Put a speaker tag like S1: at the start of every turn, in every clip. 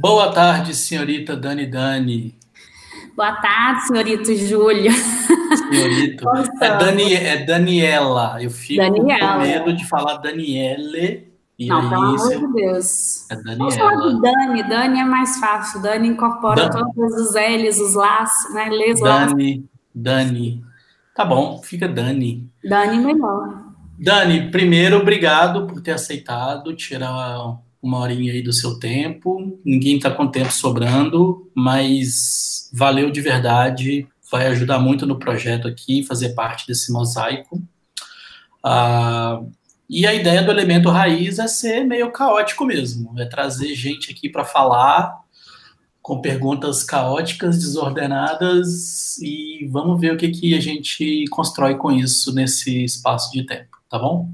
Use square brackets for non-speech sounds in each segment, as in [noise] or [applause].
S1: Boa tarde, senhorita Dani Dani.
S2: Boa tarde, senhorito Júlio.
S1: Senhorito. É, Dani, é Daniela. Eu fico
S2: Daniela.
S1: com medo de falar Daniele. E
S2: Não,
S1: aí,
S2: pelo amor de Deus.
S1: É
S2: Vamos falar
S1: Daniela.
S2: de Dani. Dani é mais fácil. Dani incorpora
S1: Dan-
S2: todos os L's, os Las, né? Las.
S1: Dani, Dani. Tá bom, fica Dani.
S2: Dani melhor.
S1: Dani, primeiro, obrigado por ter aceitado tirar uma horinha aí do seu tempo. Ninguém está com tempo sobrando, mas valeu de verdade. Vai ajudar muito no projeto aqui, fazer parte desse mosaico. Ah, e a ideia do elemento raiz é ser meio caótico mesmo, é trazer gente aqui para falar com perguntas caóticas, desordenadas e vamos ver o que, que a gente constrói com isso nesse espaço de tempo, tá bom?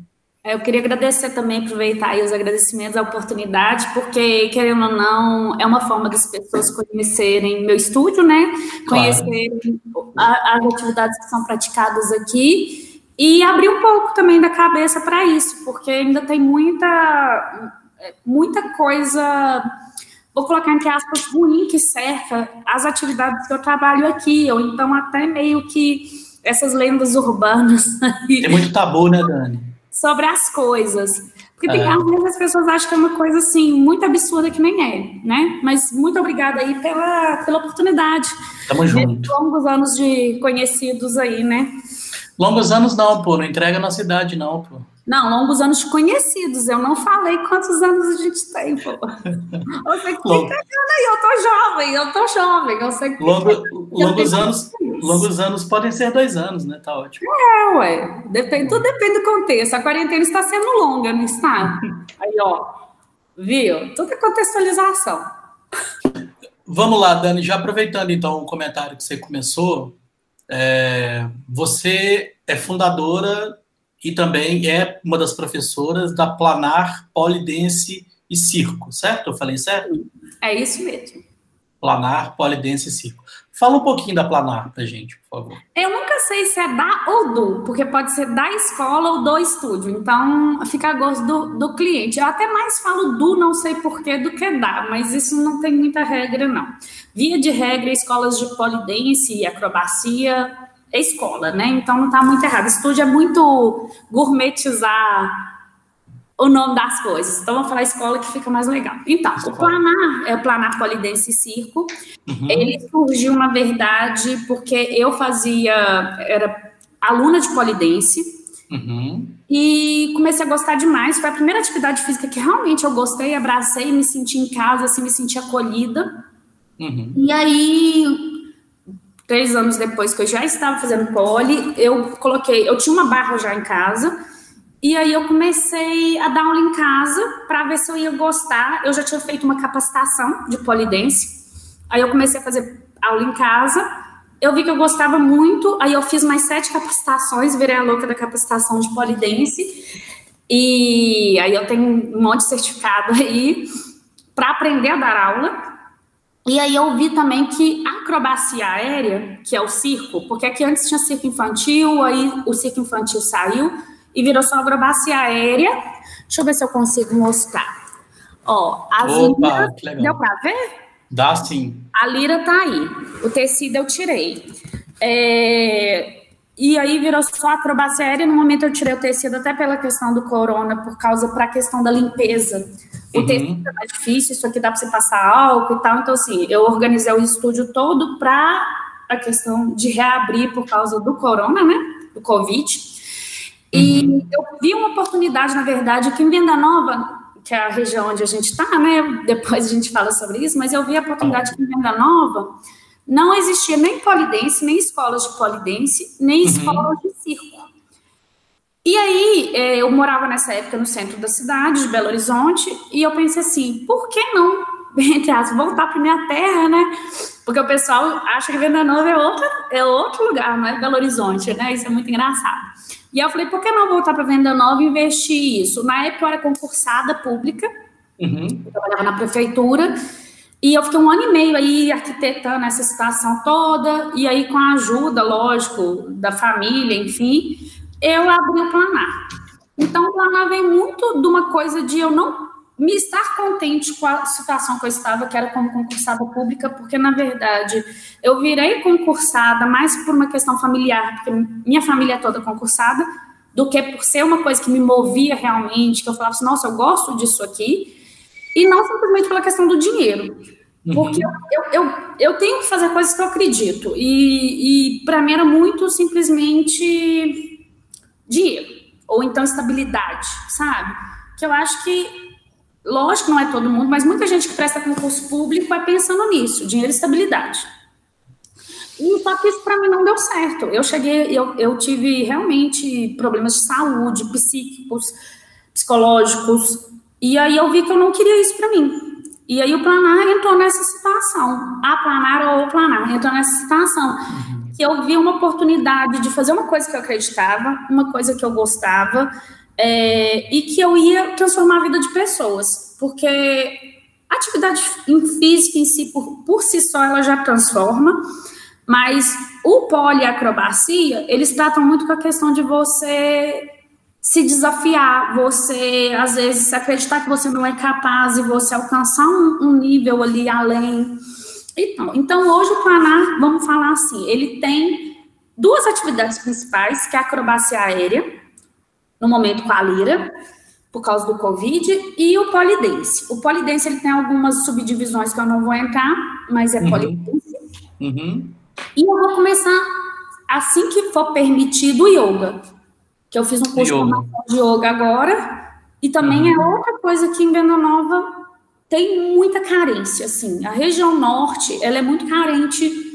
S2: É, Eu queria agradecer também, aproveitar aí os agradecimentos, a oportunidade, porque, querendo ou não, é uma forma das pessoas conhecerem meu estúdio, né? Conhecerem a- as atividades que são praticadas aqui e abrir um pouco também da cabeça para isso, porque ainda tem muita, muita coisa, vou colocar entre aspas, ruim que cerca as atividades que eu trabalho aqui, ou então até meio que essas lendas urbanas aí
S1: Tem muito tabu, né, Dani?
S2: Sobre as coisas. Porque tem,
S1: É.
S2: às vezes as pessoas acham que é uma coisa assim, muito absurda que nem é, né? Mas muito obrigada aí pela, pela oportunidade.
S1: Tamo junto.
S2: Longos anos de conhecidos aí, né?
S1: Longos anos não, pô, não entrega na cidade não, pô.
S2: Não, longos anos de conhecidos. Eu não falei quantos anos a gente tem, pô. [laughs] Você que tá
S1: Longo.
S2: entregando aí, eu tô jovem, eu tô jovem. Eu sei que
S1: Longo, longos anos, longos anos podem ser dois anos, né? Tá ótimo.
S2: É, ué. Depende, tudo depende do contexto. A quarentena está sendo longa, não está? [laughs] Aí, ó. Viu? Tudo é contextualização.
S1: Vamos lá, Dani, já aproveitando então o comentário que você começou, é, você é fundadora e também é uma das professoras da Planar Polidense e Circo, certo? Eu falei certo?
S2: É isso mesmo.
S1: Planar, Polidense e Circo. Fala um pouquinho da Planar pra gente, por favor.
S2: Eu nunca sei se é da ou do, porque pode ser da escola ou do estúdio. Então, fica a gosto do, do cliente. Eu até mais falo do, não sei porquê, do que da, mas isso não tem muita regra, não. Via de regra, escolas de polidense e acrobacia é escola, né? Então não tá muito errado. Estúdio é muito gourmetizar o nome das coisas. Então, vamos falar escola que fica mais legal. Então, o Planar é o Planar Polidense Circo.
S1: Uhum.
S2: Ele surgiu, na verdade, porque eu fazia, era aluna de polidense
S1: Uhum.
S2: e comecei a gostar demais. Foi a primeira atividade física que realmente eu gostei, abracei, me senti em casa, assim, me senti acolhida.
S1: Uhum.
S2: E aí, três anos depois que eu já estava fazendo pole, eu coloquei, eu tinha uma barra já em casa, e aí eu comecei a dar aula em casa para ver se eu ia gostar. Eu já tinha feito uma capacitação de polidense, aí eu comecei a fazer aula em casa. Eu vi que eu gostava muito, aí eu fiz mais sete capacitações, virei a louca da capacitação de polidense. E aí eu tenho um monte de certificado [laughs] aí para aprender a dar aula. E aí eu vi também que a acrobacia aérea, que é o circo, porque aqui antes tinha circo infantil, aí o circo infantil saiu e virou só acrobacia aérea. Deixa eu ver se eu consigo mostrar. Ó, as
S1: Opa, legal.
S2: deu pra ver?
S1: Dá sim.
S2: A lira tá aí. O tecido eu tirei. É, E aí virou só acrobacia aérea. No momento eu tirei o tecido até pela questão do corona, por causa para a questão da limpeza. O
S1: Uhum.
S2: tecido é mais difícil, isso aqui dá para você passar álcool e tal. Então, assim, eu organizei o estúdio todo para a questão de reabrir por causa do corona, né? Do Covid. E eu vi uma oportunidade, na verdade, que em Venda Nova, que é a região onde a gente está, né? Depois a gente fala sobre isso, mas eu vi a oportunidade que em Venda Nova não existia nem polidense, nem escolas de polidense, nem
S1: Uhum.
S2: escolas de circo. E aí, é, eu morava nessa época no centro da cidade, de Belo Horizonte, e eu pensei assim, por que não, [laughs] entre aspas, voltar para minha terra, né? Porque o pessoal acha que Venda Nova é outro, é outro lugar, não é Belo Horizonte, né? Isso é muito engraçado. E aí eu falei, por que não voltar para Venda Nova e investir isso? Na época eu era concursada pública,
S1: Uhum.
S2: eu trabalhava na prefeitura, e eu fiquei um ano e meio aí arquitetando essa situação toda, e aí com a ajuda, lógico, da família, enfim, eu abri o Planar. Então, o Planar vem muito de uma coisa de eu não me estar contente com a situação que eu estava, que era como concursada pública, porque, na verdade, eu virei concursada mais por uma questão familiar, porque minha família é toda concursada, do que por ser uma coisa que me movia realmente, que eu falava assim, nossa, eu gosto disso aqui, e não simplesmente pela questão do dinheiro. Uhum. Porque uhum. eu, eu, eu, tenho que fazer coisas que eu acredito, e, e para mim era muito simplesmente dinheiro, ou então estabilidade, sabe? Que eu acho que Lógico, não é todo mundo, mas muita gente que presta concurso público é pensando nisso, dinheiro e estabilidade. E só que isso para mim não deu certo. Eu cheguei, eu, eu tive realmente problemas de saúde, psíquicos, psicológicos, e aí eu vi que eu não queria isso para mim. E aí o Planar entrou nessa situação. A Planar ou o Planar entrou nessa situação. Uhum. Que eu vi uma oportunidade de fazer uma coisa que eu acreditava, uma coisa que eu gostava, é, e que eu ia transformar a vida de pessoas, porque a atividade física em si, por, por si só, ela já transforma, mas o poliacrobacia, eles tratam muito com a questão de você se desafiar, você, às vezes, acreditar que você não é capaz e você alcançar um, um nível ali além. Então, então, hoje o Planar, vamos falar assim, ele tem duas atividades principais, que é a acrobacia aérea, no momento com a lira, por causa do Covid, e o polidense. O polidense ele tem algumas subdivisões que eu não vou entrar, mas é uhum. polidense. Uhum. E eu vou começar, assim que for permitido, o yoga. Que eu fiz um curso yoga. de yoga agora, e também é uhum. é outra coisa que em Venda Nova tem muita carência, assim. A região norte, ela é muito carente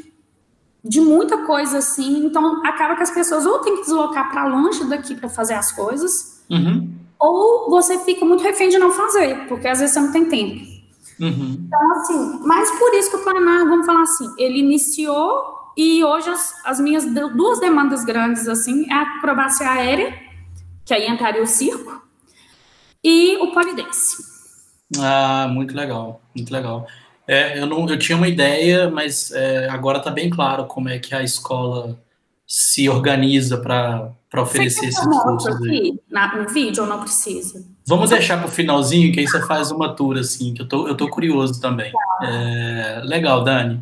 S2: de muita coisa assim. Então, acaba que as pessoas ou têm que deslocar para longe daqui para fazer as coisas, uhum. ou você fica muito refém de não fazer, porque às vezes você não tem tempo. Uhum. Então, assim, mas por isso que o Paraná, vamos falar assim, ele iniciou e hoje as, as minhas duas demandas grandes, assim, é a acrobacia aérea, que aí entraria o circo, e o polidense.
S1: Ah, muito legal, muito legal. É, eu, não, eu tinha uma ideia, mas é, agora está bem claro como é que a escola se organiza para oferecer esses cursos.
S2: Aqui, na, no vídeo ou não precisa?
S1: Vamos deixar para o finalzinho, que aí você faz uma tour, assim, que eu tô, eu tô curioso também. É, legal, Dani.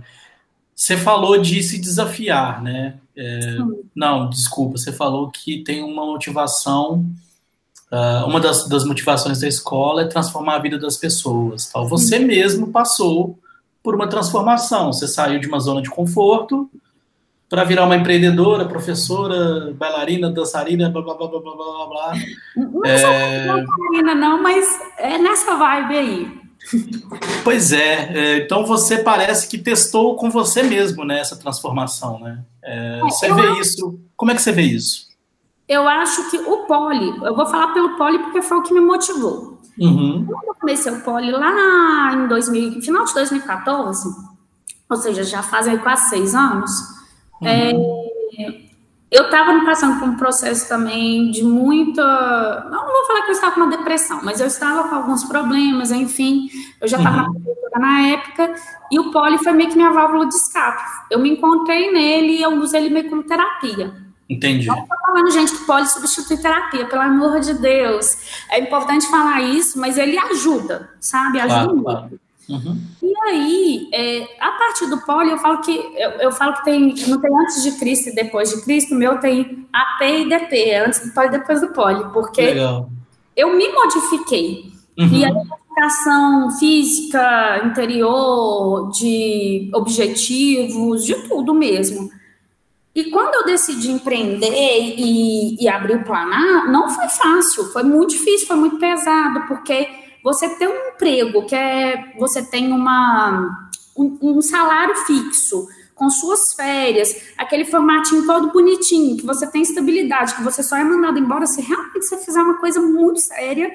S1: Você falou de se desafiar, né? É, não, desculpa, você falou que tem uma motivação Uh, uma das, das, motivações da escola é transformar a vida das pessoas. Tal. Você mesmo passou por uma transformação. Você saiu de uma zona de conforto para virar uma empreendedora, professora, bailarina, dançarina, blá blá blá blá blá blá blá.
S2: Não é... sou bailarina, não, mas é nessa vibe aí.
S1: Pois é, é, então você parece que testou com você mesmo né, essa transformação, né? É, é você vê acho... isso. Como é que você vê isso?
S2: Eu acho que o poli, eu vou falar pelo poli porque foi o que me motivou. Uhum. Quando eu comecei o poli lá em 2000, final de 2014, ou seja, já fazem quase seis anos, uhum. é, eu estava passando por um processo também de muita. Não, não vou falar que eu estava com uma depressão, mas eu estava com alguns problemas, enfim. Eu já estava uhum. na na época, e o poli foi meio que minha válvula de escape. Eu me encontrei nele e eu usei ele meio como terapia.
S1: Entendi. Não
S2: estou falando, gente, que pode substituir terapia, pelo amor de Deus. É importante falar isso, mas ele ajuda, sabe? Ajuda claro, muito. Claro. Uhum. E aí, é, a partir do poli, eu falo que eu, eu, falo que tem, não tem antes de Cristo e depois de Cristo, o meu tem AP e DP, antes do poli e depois do poli, porque Legal. eu me modifiquei. Uhum. E a modificação física, interior, de objetivos, de tudo mesmo. E quando eu decidi empreender e, e abrir o Planar, não foi fácil, foi muito difícil, foi muito pesado, porque você tem um emprego, que é você tem uma, um, um salário fixo, com suas férias, aquele formatinho todo bonitinho, que você tem estabilidade, que você só é mandado embora se realmente você fizer uma coisa muito séria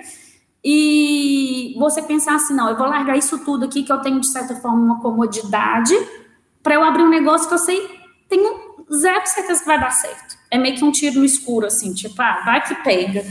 S2: e você pensar assim, não, eu vou largar isso tudo aqui que eu tenho de certa forma uma comodidade para eu abrir um negócio que eu sei tenho zero certeza que vai dar certo. É meio que um tiro no escuro, assim, tipo, ah, vai que pega.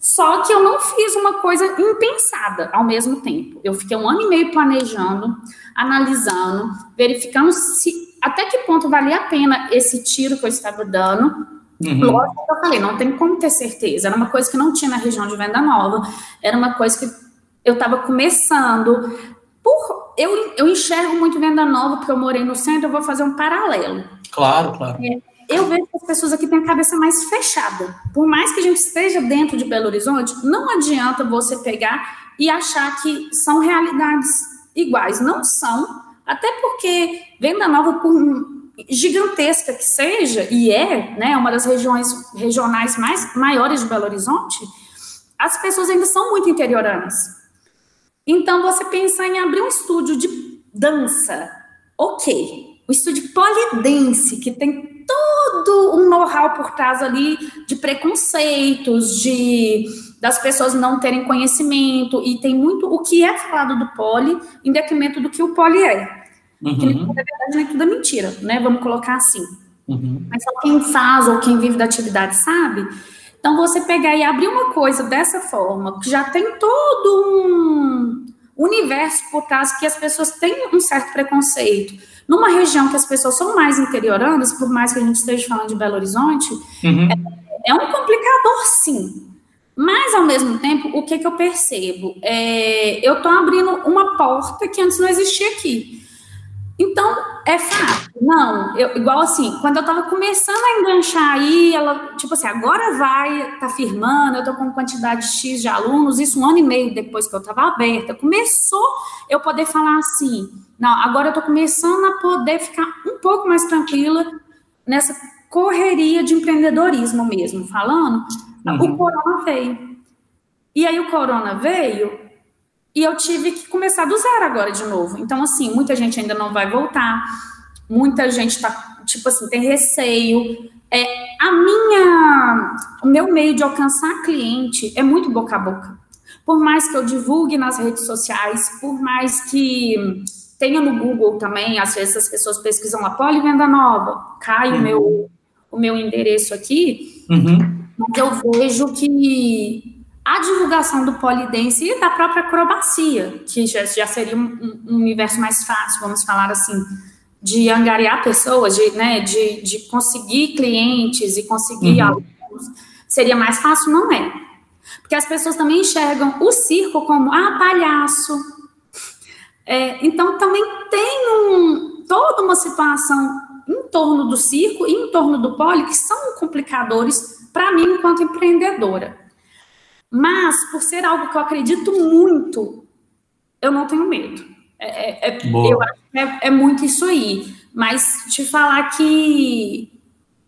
S2: Só que eu não fiz uma coisa impensada ao mesmo tempo. Eu fiquei um ano e meio planejando, analisando, verificando se até que ponto valia a pena esse tiro que eu estava dando. Uhum. Lógico que eu falei, não tem como ter certeza. Era uma coisa que não tinha na região de Venda Nova, era uma coisa que eu estava começando. Por, eu, eu enxergo muito venda nova, porque eu morei no centro, eu vou fazer um paralelo.
S1: Claro, claro. É,
S2: eu vejo que as pessoas aqui têm a cabeça mais fechada. Por mais que a gente esteja dentro de Belo Horizonte, não adianta você pegar e achar que são realidades iguais. Não são, até porque Venda Nova, por gigantesca que seja, e é né, uma das regiões regionais mais maiores de Belo Horizonte, as pessoas ainda são muito interioranas. Então, você pensar em abrir um estúdio de dança, ok. O estúdio polidense, que tem todo um know-how por trás ali de preconceitos, de das pessoas não terem conhecimento, e tem muito o que é falado do poli em detrimento do que o poli é. Uhum. Que, na verdade, não é tudo mentira, né? Vamos colocar assim. Uhum. Mas só quem faz ou quem vive da atividade sabe. Então, você pegar e abrir uma coisa dessa forma, que já tem todo um universo por trás que as pessoas têm um certo preconceito. Numa região que as pessoas são mais interioranas, por mais que a gente esteja falando de Belo Horizonte, uhum. é, é, um complicador, sim. Mas, ao mesmo tempo, o que, que eu percebo? É, eu estou abrindo uma porta que antes não existia aqui. Então, é fácil. Não, eu, igual assim, quando eu tava começando a enganchar aí, ela, tipo assim, agora vai, tá firmando, eu tô com quantidade X de alunos, isso um ano e meio depois que eu tava aberta, começou eu poder falar assim, não, agora eu tô começando a poder ficar um pouco mais tranquila nessa correria de empreendedorismo mesmo, falando, uhum. o corona veio. E aí o corona veio, e eu tive que começar do zero agora de novo. Então, assim, muita gente ainda não vai voltar, muita gente tá, tipo assim, tem receio. É, a minha, o meu meio de alcançar cliente é muito boca a boca. Por mais que eu divulgue nas redes sociais, por mais que tenha no Google também, às vezes as pessoas pesquisam lá, poli venda nova, cai uhum. o, meu, o meu endereço aqui, uhum. mas eu vejo que a divulgação do polidense e da própria acrobacia, que já, já seria um, um, universo mais fácil, vamos falar assim, de angariar pessoas, de, né, de, de conseguir clientes e conseguir uhum. alunos, seria mais fácil, não é? Porque as pessoas também enxergam o circo como, ah, palhaço. É, então, também tem um, toda uma situação em torno do circo e em torno do poli que são complicadores para mim enquanto empreendedora. Mas, por ser algo que eu acredito muito, eu não tenho medo. É, é, é eu acho que é, é, muito isso aí. Mas te falar que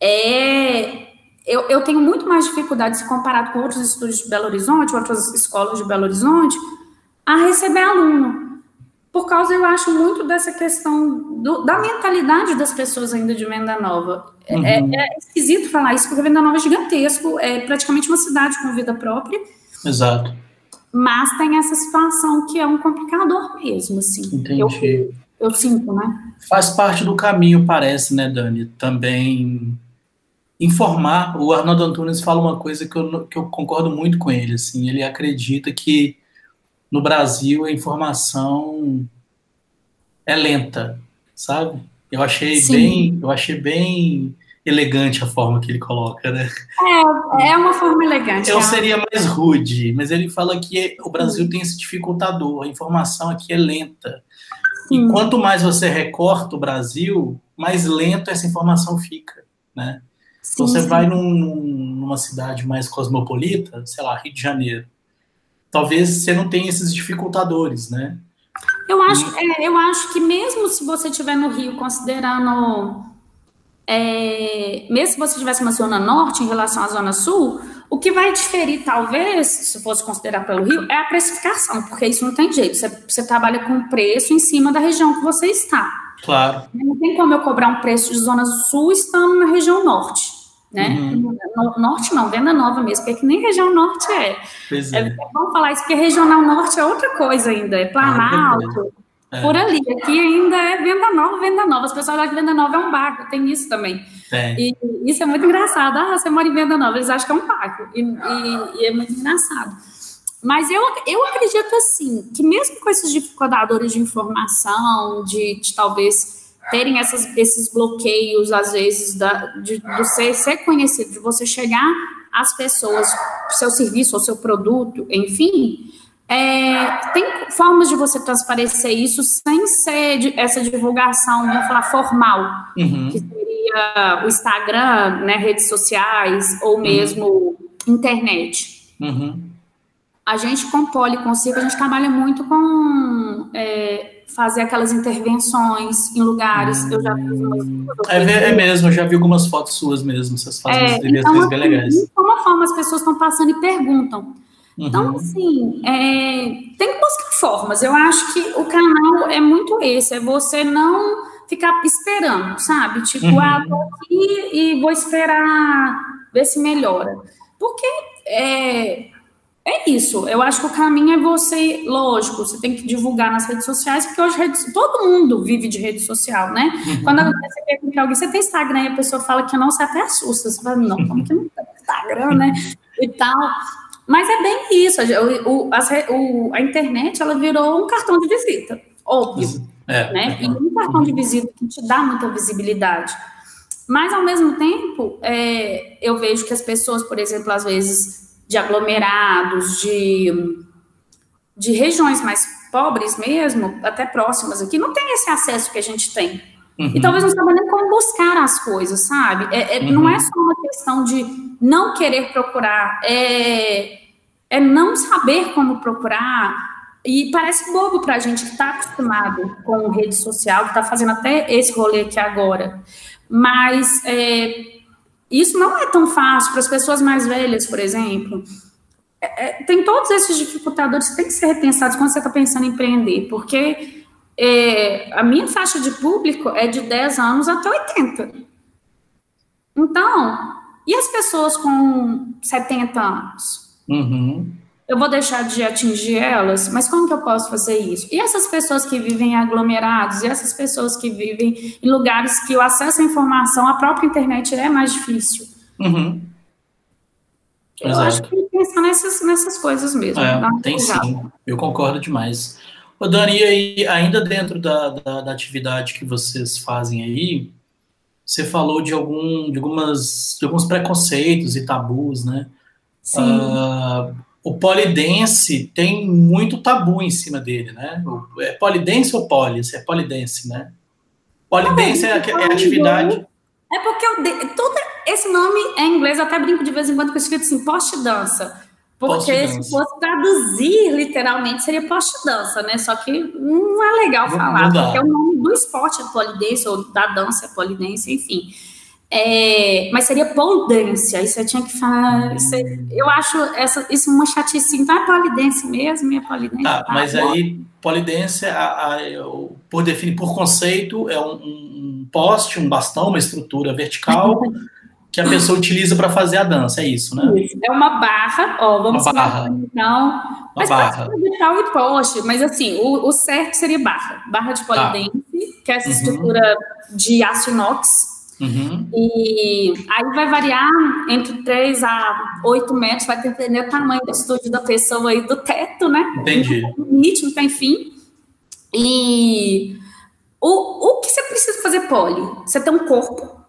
S2: é. Eu, eu tenho muito mais dificuldade, se comparado com outros estudos de Belo Horizonte, outras escolas de Belo Horizonte, a receber aluno. Por causa, eu acho, muito dessa questão do, da mentalidade das pessoas ainda de Venda Nova. É, uhum. É, é, esquisito falar isso, porque Venda Nova é gigantesco, é praticamente uma cidade com vida própria.
S1: Exato.
S2: Mas tem essa situação que é um complicador mesmo, assim.
S1: Entendi.
S2: Eu, eu sinto, né?
S1: Faz parte do caminho, parece, né, Dani? Também informar. O Arnaldo Antunes fala uma coisa que eu, que eu concordo muito com ele, assim. Ele acredita que no Brasil a informação é lenta, sabe? Eu achei Sim. bem, eu achei bem elegante a forma que ele coloca, né?
S2: É, é uma forma elegante.
S1: Eu é. seria mais rude, mas ele fala que o Brasil tem esse dificultador, a informação aqui é lenta. Sim. E quanto mais você recorta o Brasil, mais lento essa informação fica, né? Sim, então você vai num, numa cidade mais cosmopolita, sei lá, Rio de Janeiro, talvez você não tenha esses dificultadores, né?
S2: Eu acho, é, eu acho que mesmo se você estiver no Rio, considerando. É, mesmo se você tivesse uma zona norte em relação à zona sul, o que vai diferir, talvez, se fosse considerar pelo Rio, é a precificação, porque isso não tem jeito. Você, você trabalha com preço em cima da região que você está.
S1: Claro.
S2: Não tem como eu cobrar um preço de zona sul estando na região norte né? Uhum. No, norte não, venda nova mesmo, porque nem região norte é.
S1: Pois é. é.
S2: Vamos falar isso, porque regional norte é outra coisa ainda, é Planalto, ah, é. por ali. Aqui ainda é venda nova, venda nova. As pessoas acham que venda nova é um barco, tem isso também. É. E isso é muito engraçado. Ah, você mora em venda nova, eles acham que é um barco. E, e, e é muito engraçado. Mas eu, eu acredito assim, que mesmo com esses dificultadores de informação, de, de talvez terem essas, esses bloqueios, às vezes, da, de, de ser, ser conhecido, de você chegar às pessoas, seu serviço ou seu produto, enfim, É, tem formas de você transparecer isso sem ser de, essa divulgação, vamos falar, formal, uhum. que seria o Instagram, né, redes sociais, ou uhum. mesmo uhum. internet. Uhum. A gente, com Poli com Circo, a gente trabalha muito com é, fazer aquelas intervenções em lugares. Hum. Eu já fiz umas.
S1: É, é, mesmo, eu já vi algumas fotos suas mesmo. Vocês fazem é, então,
S2: assim,
S1: bem legais. De
S2: uma forma as pessoas estão passando e perguntam. Então, uhum. assim, é, tem que buscar formas. Eu acho que o canal é muito esse, é você não ficar esperando, sabe? Tipo, uhum. ah, tô aqui e vou esperar ver se melhora. Porque é, é isso. Eu acho que o caminho é você, lógico, você tem que divulgar nas redes sociais, porque hoje redes, todo mundo vive de rede social, né? Uhum. Quando você pergunta alguém, você tem Instagram e a pessoa fala que não, você até assusta. Você fala, não, como que não tem Instagram, né? E tal. Mas é bem isso. O, o, as, o, a internet ela virou um cartão de visita, óbvio. É, né? É. E um cartão de visita que te dá muita visibilidade. Mas, ao mesmo tempo, é, eu vejo que as pessoas, por exemplo, às vezes de aglomerados, de, de regiões mais pobres mesmo, até próximas aqui, não tem esse acesso que a gente tem. Uhum. E talvez não saiba nem como buscar as coisas, sabe? É, é, uhum. Não é só uma questão de não querer procurar, é, é não saber como procurar. E parece bobo para a gente que está acostumado com rede social, que está fazendo até esse rolê aqui agora. Mas é, isso não é tão fácil para as pessoas mais velhas, por exemplo. É, é, tem todos esses dificultadores que têm que ser repensados quando você está pensando em empreender, porque é, a minha faixa de público é de 10 anos até 80. Então, e as pessoas com 70 anos? Uhum. Eu vou deixar de atingir elas, mas como que eu posso fazer isso? E essas pessoas que vivem em aglomerados, e essas pessoas que vivem em lugares que o acesso à informação, a própria internet é mais difícil. Uhum. Eu Exato. acho que tem que pensar nessas, nessas coisas mesmo.
S1: É, tem sim, eu concordo demais. Ô Dani, e aí, ainda dentro da, da, da, atividade que vocês fazem aí, você falou de, algum, de, algumas, de alguns preconceitos e tabus, né? Sim. Uh, o polidense tem muito tabu em cima dele, né? É polidense ou polis? É polidense, né? Polidense é, é, a atividade...
S2: É porque eu, todo esse nome é em inglês, eu até brinco de vez em quando com escrito assim, post-dança. Porque se fosse traduzir literalmente seria post-dança, né? Só que não é legal não, falar, não porque é o nome do esporte polidense, ou da dança polidense, enfim. É, mas seria polidense, aí você tinha que falar. Você, eu acho essa, isso uma chatice, então é polidense mesmo, é polidense.
S1: Tá, tá mas aí, polidense, a, a, por definir, por conceito, é um, um poste, um bastão, uma estrutura vertical. [laughs] que a pessoa utiliza para fazer a dança, é isso, né? Isso.
S2: É uma barra, ó, vamos uma barra. então. Uma mas barra. tal e poste, mas assim, o, o, certo seria barra. Barra de polidense, tá. que é essa uhum. estrutura de aço inox. Uhum. E aí vai variar entre 3 a 8 metros, vai depender do tamanho do estúdio da pessoa e do teto, né?
S1: Entendi.
S2: Ritmo, enfim. E o, o que você precisa fazer poli? Você tem um corpo.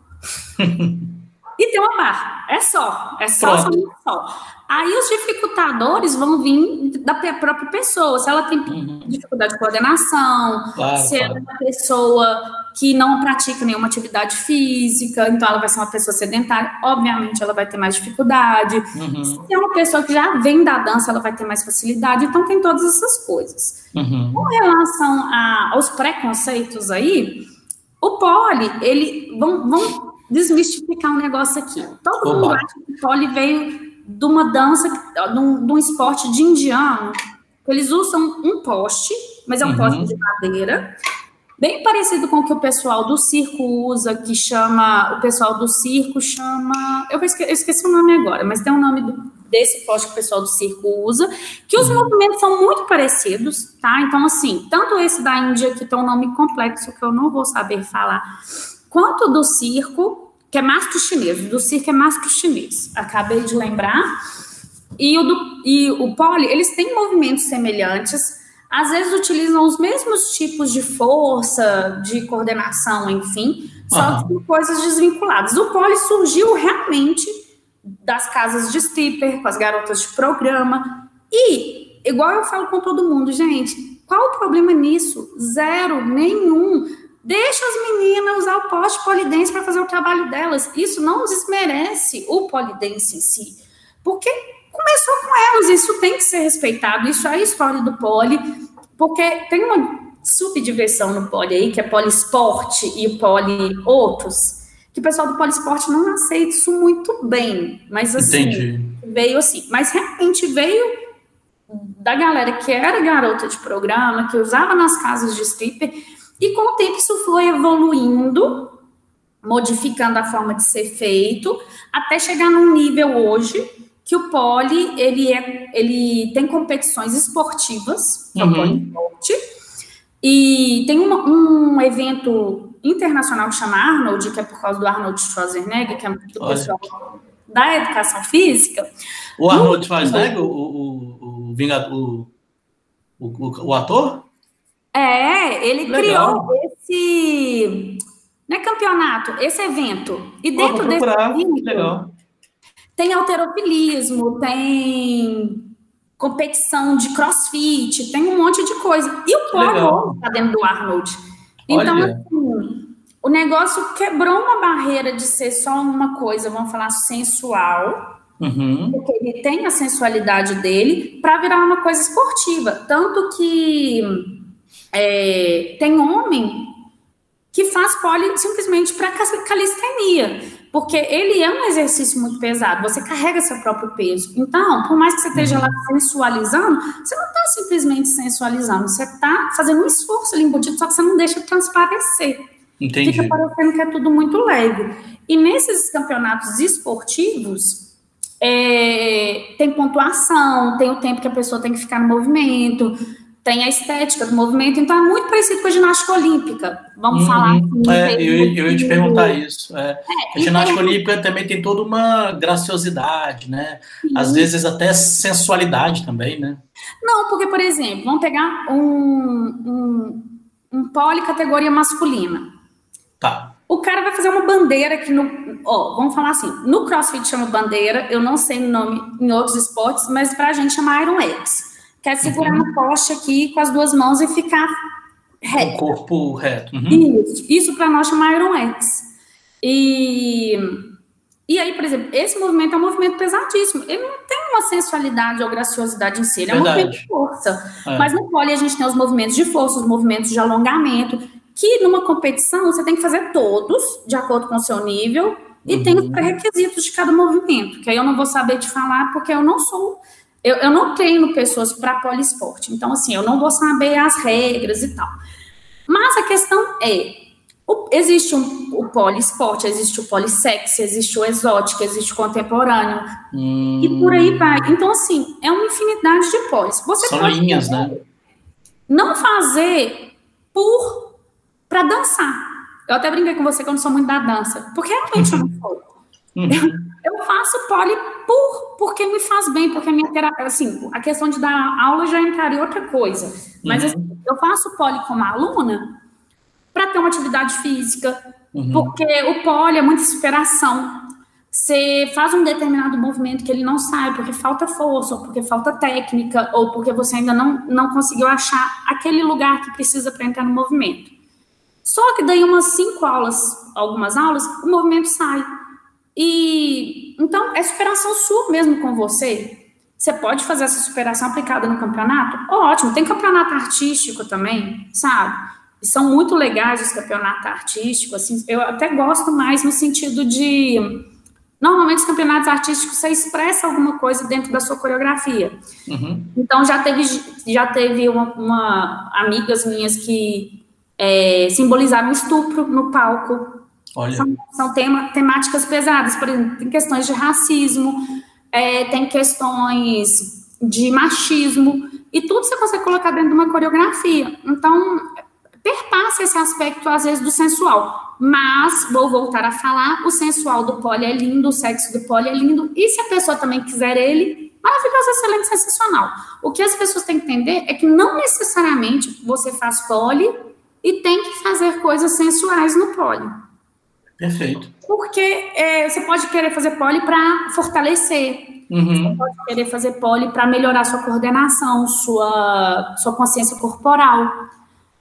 S2: [laughs] e tem uma barra. É só, é só, só, só. Aí os dificultadores vão vir da própria pessoa. Se ela tem uhum. dificuldade de coordenação, claro, se claro. é uma pessoa que não pratica nenhuma atividade física, então ela vai ser uma pessoa sedentária, obviamente ela vai ter mais dificuldade. Uhum. Se é uma pessoa que já vem da dança, ela vai ter mais facilidade. Então tem todas essas coisas. Uhum. Com relação a, aos preconceitos aí, o poli, ele vão, vão desmistificar um negócio aqui. Todo mundo acha que pole veio de uma dança, de um, de um esporte de indiano. Eles usam um poste, mas é um uhum. poste de madeira, bem parecido com o que o pessoal do circo usa, que chama, o pessoal do circo chama, eu esqueci, eu esqueci o nome agora, mas tem um nome do, desse poste que o pessoal do circo usa, que os uhum. movimentos são muito parecidos, tá? Então, assim, tanto esse da Índia, que tem um nome complexo que eu não vou saber falar, quanto do circo, que é mastro chinês, do circo é mastro chinês, acabei de lembrar, e o, do, e o pole, eles têm movimentos semelhantes, às vezes utilizam os mesmos tipos de força, de coordenação, enfim, só que coisas desvinculadas. O pole surgiu realmente das casas de stripper, com as garotas de programa, e igual eu falo com todo mundo, gente, qual o problema nisso? Zero, nenhum. Deixa as meninas usar o poste polidense para fazer o trabalho delas. Isso não desmerece o polidense em si. Porque começou com elas, isso tem que ser respeitado. Isso é a história do poli, porque tem uma subdiversão no poli aí, que é poliesporte e poli outros, que o pessoal do poliesporte não aceita isso muito bem. Mas assim, Entendi. veio assim. Mas realmente veio da galera que era garota de programa, que usava nas casas de stripper, e com o tempo isso foi evoluindo, modificando a forma de ser feito, até chegar num nível hoje que o pole ele é ele tem competições esportivas, que uhum. é o uhum. e tem uma, um evento internacional que chama Arnold, que é por causa do Arnold Schwarzenegger, que é do pessoal da educação física.
S1: O Arnold Schwarzenegger, o, o, o, o, o, o ator?
S2: É, ele Legal. criou esse não é campeonato, esse evento. E dentro desse evento, Legal. tem alterofilismo, tem competição de crossfit, tem um monte de coisa. E o polo está dentro do Arnold. Então, assim, o negócio quebrou uma barreira de ser só uma coisa, vamos falar, sensual. Uhum. Porque ele tem a sensualidade dele para virar uma coisa esportiva. Tanto que é, tem homem que faz pole simplesmente para calistenia, porque ele é um exercício muito pesado, você carrega seu próprio peso. Então, por mais que você esteja lá uhum. sensualizando, você não está simplesmente sensualizando, você está fazendo um esforço ali embutido, só que você não deixa transparecer. Entendi. Fica parecendo que é tudo muito leve. E nesses campeonatos esportivos, é, tem pontuação, tem o tempo que a pessoa tem que ficar no movimento, tem a estética do movimento, então é muito parecido com a ginástica olímpica. Vamos uhum. falar.
S1: É, eu, eu ia te perguntar isso. É. É, a ginástica então, olímpica também tem toda uma graciosidade, né? Sim. Às vezes até sensualidade também, né?
S2: Não, porque, por exemplo, vamos pegar um, um, um pole categoria masculina.
S1: Tá.
S2: O cara vai fazer uma bandeira aqui no. Ó, vamos falar assim: no CrossFit chama bandeira, eu não sei o nome em outros esportes, mas pra gente chama Iron X quer segurar uhum. no poste aqui com as duas mãos e ficar reto.
S1: O corpo reto.
S2: Uhum. Isso, isso para nós chama Iron X. E, e aí, por exemplo, esse movimento é um movimento pesadíssimo. Ele não tem uma sensualidade ou graciosidade em si, ele é um movimento de força. É. Mas no pole a gente tem os movimentos de força, os movimentos de alongamento, que numa competição você tem que fazer todos de acordo com o seu nível e uhum. tem os pré-requisitos de cada movimento, que aí eu não vou saber te falar porque eu não sou eu, eu não treino pessoas para poliesporte, então, assim, eu não vou saber as regras e tal. Mas a questão é: o, existe um, o poliesporte, existe o polissex, existe o exótico, existe o contemporâneo, hum. e por aí vai. Então, assim, é uma infinidade de polis. Você
S1: São linhas, né?
S2: Não fazer por para dançar. Eu até brinquei com você que eu não sou muito da dança, porque realmente eu não sou. [laughs] Eu faço poli por, porque me faz bem, porque a minha terapia, assim, a questão de dar aula já entraria outra coisa. Mas uhum. assim, eu faço poli como aluna para ter uma atividade física, uhum. porque o poli é muita superação. Você faz um determinado movimento que ele não sai porque falta força, ou porque falta técnica, ou porque você ainda não, não conseguiu achar aquele lugar que precisa para entrar no movimento. Só que daí umas cinco aulas, algumas aulas, o movimento sai. E então é superação sua mesmo com você. Você pode fazer essa superação aplicada no campeonato? Ótimo, tem campeonato artístico também, sabe? E são muito legais os campeonatos artísticos, assim, eu até gosto mais no sentido de normalmente os campeonatos artísticos você expressa alguma coisa dentro da sua coreografia. Uhum. Então já teve já teve uma, uma amigas minhas que é, simbolizaram estupro no palco Olha. São, são tema, temáticas pesadas, por exemplo, tem questões de racismo, é, tem questões de machismo, e tudo você consegue colocar dentro de uma coreografia. Então, perpassa esse aspecto, às vezes, do sensual. Mas, vou voltar a falar, o sensual do pole é lindo, o sexo do pole é lindo, e se a pessoa também quiser ele, maravilhoso, excelente, sensacional. O que as pessoas têm que entender é que não necessariamente você faz pole e tem que fazer coisas sensuais no pole.
S1: Perfeito.
S2: Porque é, você pode querer fazer pole para fortalecer. Uhum. Você pode querer fazer pole para melhorar sua coordenação, sua, sua consciência corporal.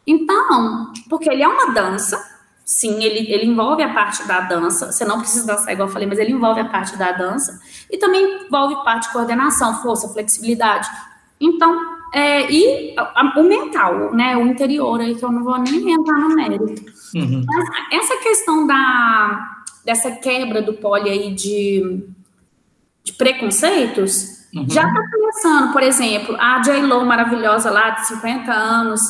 S2: Então, porque ele é uma dança, sim, ele, ele envolve a parte da dança. Você não precisa dançar igual eu falei, mas ele envolve a parte da dança. E também envolve parte de coordenação, força, flexibilidade. Então, é, e a, o mental, né, o interior aí, que eu não vou nem entrar no mérito. Uhum. Mas essa questão da, dessa quebra do poli aí de, de preconceitos, uhum. já está começando, por exemplo, a J-Lo maravilhosa lá, de 50 anos,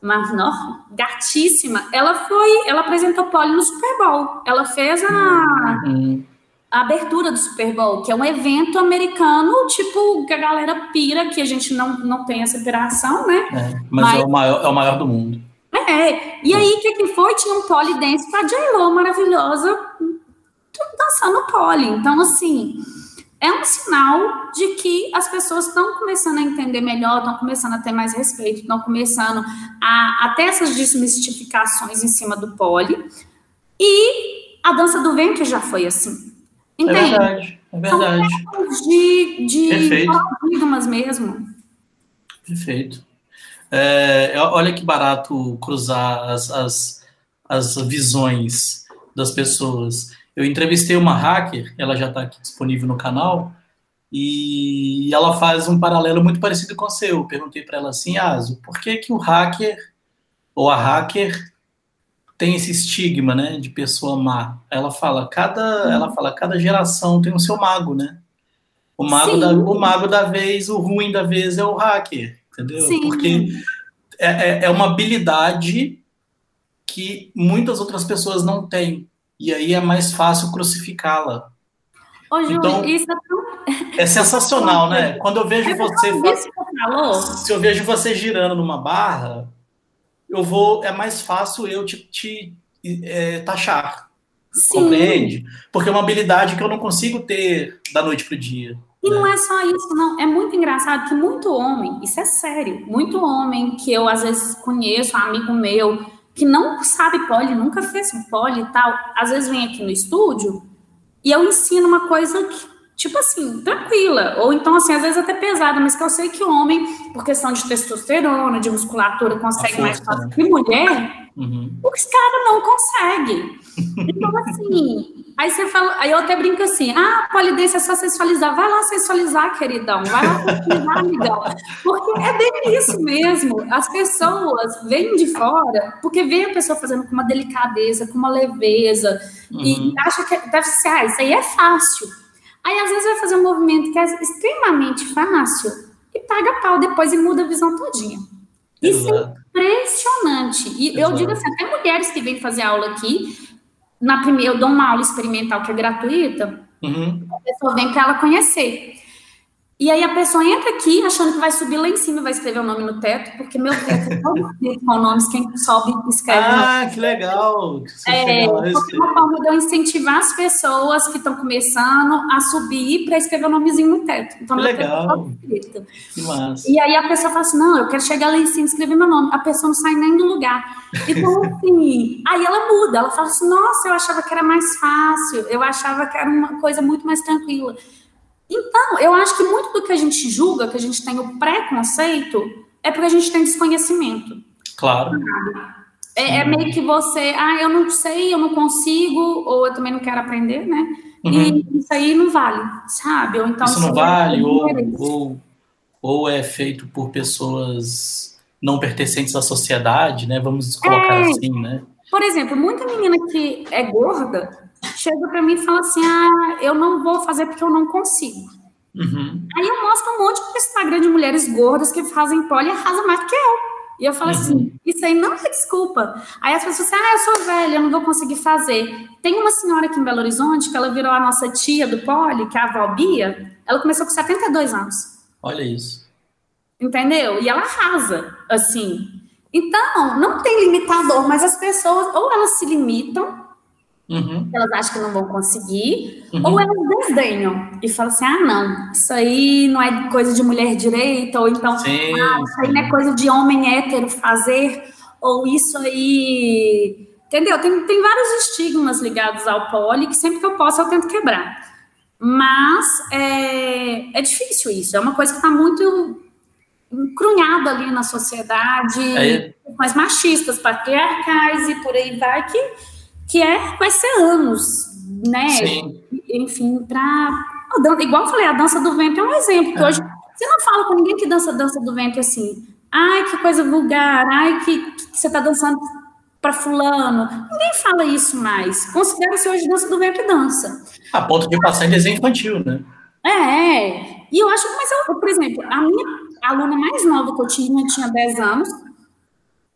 S2: mas não, gatíssima, ela foi, ela apresentou poli no Super Bowl, ela fez a... Uhum a abertura do Super Bowl, que é um evento americano, tipo, que a galera pira, que a gente não, não tem essa operação, né?
S1: É, mas, mas, é, o maior, é o maior do mundo.
S2: É, e aí o que, que foi? Tinha um pole dance pra J-Lo maravilhosa, dançando pole. Então, assim, é um sinal de que as pessoas estão começando a entender melhor, estão começando a ter mais respeito, estão começando a, a ter essas desmistificações em cima do pole. E a dança do ventre já foi assim.
S1: Entende? É verdade, é verdade.
S2: São de, de paradigmas mesmo.
S1: Perfeito. É, olha que barato cruzar as, as, as visões das pessoas. Eu entrevistei uma hacker, ela já está aqui disponível no canal, e ela faz um paralelo muito parecido com o seu. Eu perguntei para ela assim, Aso, por que, que o hacker ou a hacker tem esse estigma, né, de pessoa má. Ela fala, cada, ela fala, cada geração tem o seu mago, né? O mago, da, o mago da vez, o ruim da vez é o hacker, entendeu? Sim. Porque é, é, é uma habilidade que muitas outras pessoas não têm. E aí é mais fácil crucificá-la. então, isso é, tão... é sensacional, né? [laughs] Quando eu vejo você. Se eu vejo você girando numa barra, eu vou, é mais fácil eu te, te é, taxar. Sim. Compreende? Porque é uma habilidade que eu não consigo ter da noite pro dia.
S2: E né? não é só isso, não. É muito engraçado que muito homem, isso é sério, muito homem que eu às vezes conheço, amigo meu, que não sabe pole, nunca fez pole e tal, às vezes vem aqui no estúdio e eu ensino uma coisa que tipo assim, tranquila. Ou então, assim, às vezes até pesada, mas que eu sei que o homem, por questão de testosterona, de musculatura, consegue mais fácil né? que mulher, uhum. os caras não conseguem. Então, assim, [laughs] aí você fala, aí eu até brinco assim, ah, polidência é só sensualizar. Vai lá sensualizar, queridão. Vai lá sensualizar, amigão. Porque é bem isso mesmo. As pessoas vêm de fora, porque vê a pessoa fazendo com uma delicadeza, com uma leveza, uhum. e acha que deve ser, ah, isso aí é fácil. Aí, às vezes, vai fazer um movimento que é extremamente fácil e paga pau depois e muda a visão todinha. Isso é impressionante. E Exato. eu digo assim, até mulheres que vêm fazer aula aqui, na primeira, eu dou uma aula experimental que é gratuita, uhum. a pessoa vem para ela conhecer. E aí a pessoa entra aqui achando que vai subir lá em cima e vai escrever o nome no teto, porque meu teto é todo escrito com nomes, quem sobe escreve.
S1: Ah, que legal! Que
S2: é, porque é uma forma de eu incentivar as pessoas que estão começando a subir para escrever o nomezinho no teto.
S1: Então, que legal! Teto
S2: que massa. E aí a pessoa fala assim: não, eu quero chegar lá em cima e escrever meu nome. A pessoa não sai nem do lugar. Então, assim, aí ela muda, ela fala assim: nossa, eu achava que era mais fácil, eu achava que era uma coisa muito mais tranquila. Então, eu acho que muito do que a gente julga, que a gente tem o preconceito, é porque a gente tem desconhecimento.
S1: Claro.
S2: É, é, meio que você, ah, eu não sei, eu não consigo, ou eu também não quero aprender, né? Uhum. E isso aí não vale, sabe? Ou então
S1: isso não vale, ou, ou, ou é feito por pessoas não pertencentes à sociedade, né? Vamos colocar é. assim, né?
S2: Por exemplo, muita menina que é gorda, chega para mim e fala assim: ah, eu não vou fazer porque eu não consigo. Uhum. Aí eu mostro um monte de Instagram de mulheres gordas que fazem pole e arrasam mais que eu. E eu falo uhum. assim, isso aí não é desculpa. Aí as pessoas dizem, ah, eu sou velha, eu não vou conseguir fazer. Tem uma senhora aqui em Belo Horizonte, que ela virou a nossa tia do pole, que é a avó Bia, ela começou com 72 anos.
S1: Olha isso.
S2: Entendeu? E ela arrasa, assim. Então, não tem limitador, mas as pessoas, ou elas se limitam, Uhum. Elas acham que não vão conseguir, uhum. ou elas desdenham e falam assim: ah, não, isso aí não é coisa de mulher direita, ou então, sim, ah, isso aí não é coisa de homem hétero fazer, ou isso aí Entendeu? Tem, tem vários estigmas ligados ao poli que sempre que eu posso eu tento quebrar. Mas é, é difícil isso, é uma coisa que está muito encrunhada ali na sociedade, é. mais machistas, patriarcais e por aí vai, que, que é, vai ser anos, né? Sim. Enfim, para. Igual eu falei, a dança do vento é um exemplo, que é. hoje você não fala com ninguém que dança dança do vento assim. Ai, que coisa vulgar, ai, que, que você está dançando para fulano. Ninguém fala isso mais. Considera-se hoje dança do vento e dança.
S1: A ponto de passar em desenho infantil, né?
S2: É, e eu acho, mas eu, por exemplo, a minha aluna mais nova que eu tinha tinha 10 anos,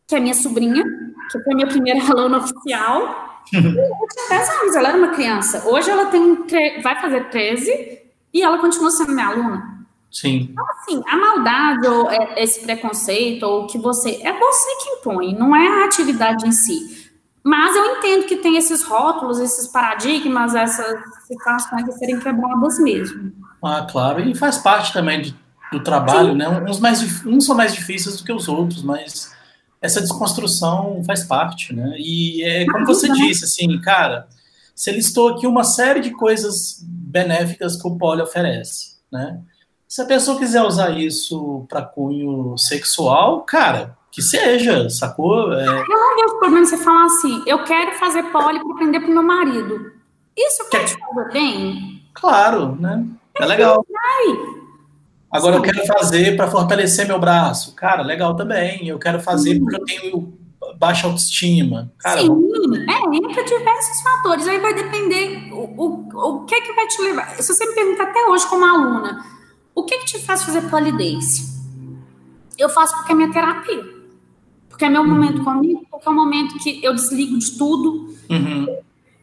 S2: que é minha sobrinha, que foi a minha primeira [laughs] aluna oficial. Eu tinha 10 anos, ela era uma criança. Hoje ela tem, vai fazer 13 e ela continua sendo minha aluna.
S1: Sim.
S2: Então, assim, a maldade ou é, esse preconceito, ou que você. É você que impõe, não é a atividade em si. Mas eu entendo que tem esses rótulos, esses paradigmas, essas situações a serem quebradas mesmo.
S1: Ah, claro, e faz parte também de, do trabalho, Sim. né? Uns, mais, uns são mais difíceis do que os outros, mas essa desconstrução faz parte, né? E é como você disse, assim, cara, você listou aqui uma série de coisas benéficas que o poli oferece, né? Se a pessoa quiser usar isso para cunho sexual, cara, que seja, sacou?
S2: É... Eu não vejo problema você falar assim, eu quero fazer pole para aprender pro meu marido. Isso pode fazer bem?
S1: Claro, né? É, legal. Agora eu quero fazer para fortalecer meu braço. Cara, legal também. Eu quero fazer porque eu tenho baixa autoestima. Cara,
S2: Sim, é, entra diversos fatores. Aí vai depender o, o, o que é que vai te levar. Se você me pergunta até hoje como aluna, o que, que te faz fazer polidense? Eu faço porque é minha terapia. Porque é meu uhum. momento comigo, porque é o momento que eu desligo de tudo. Uhum.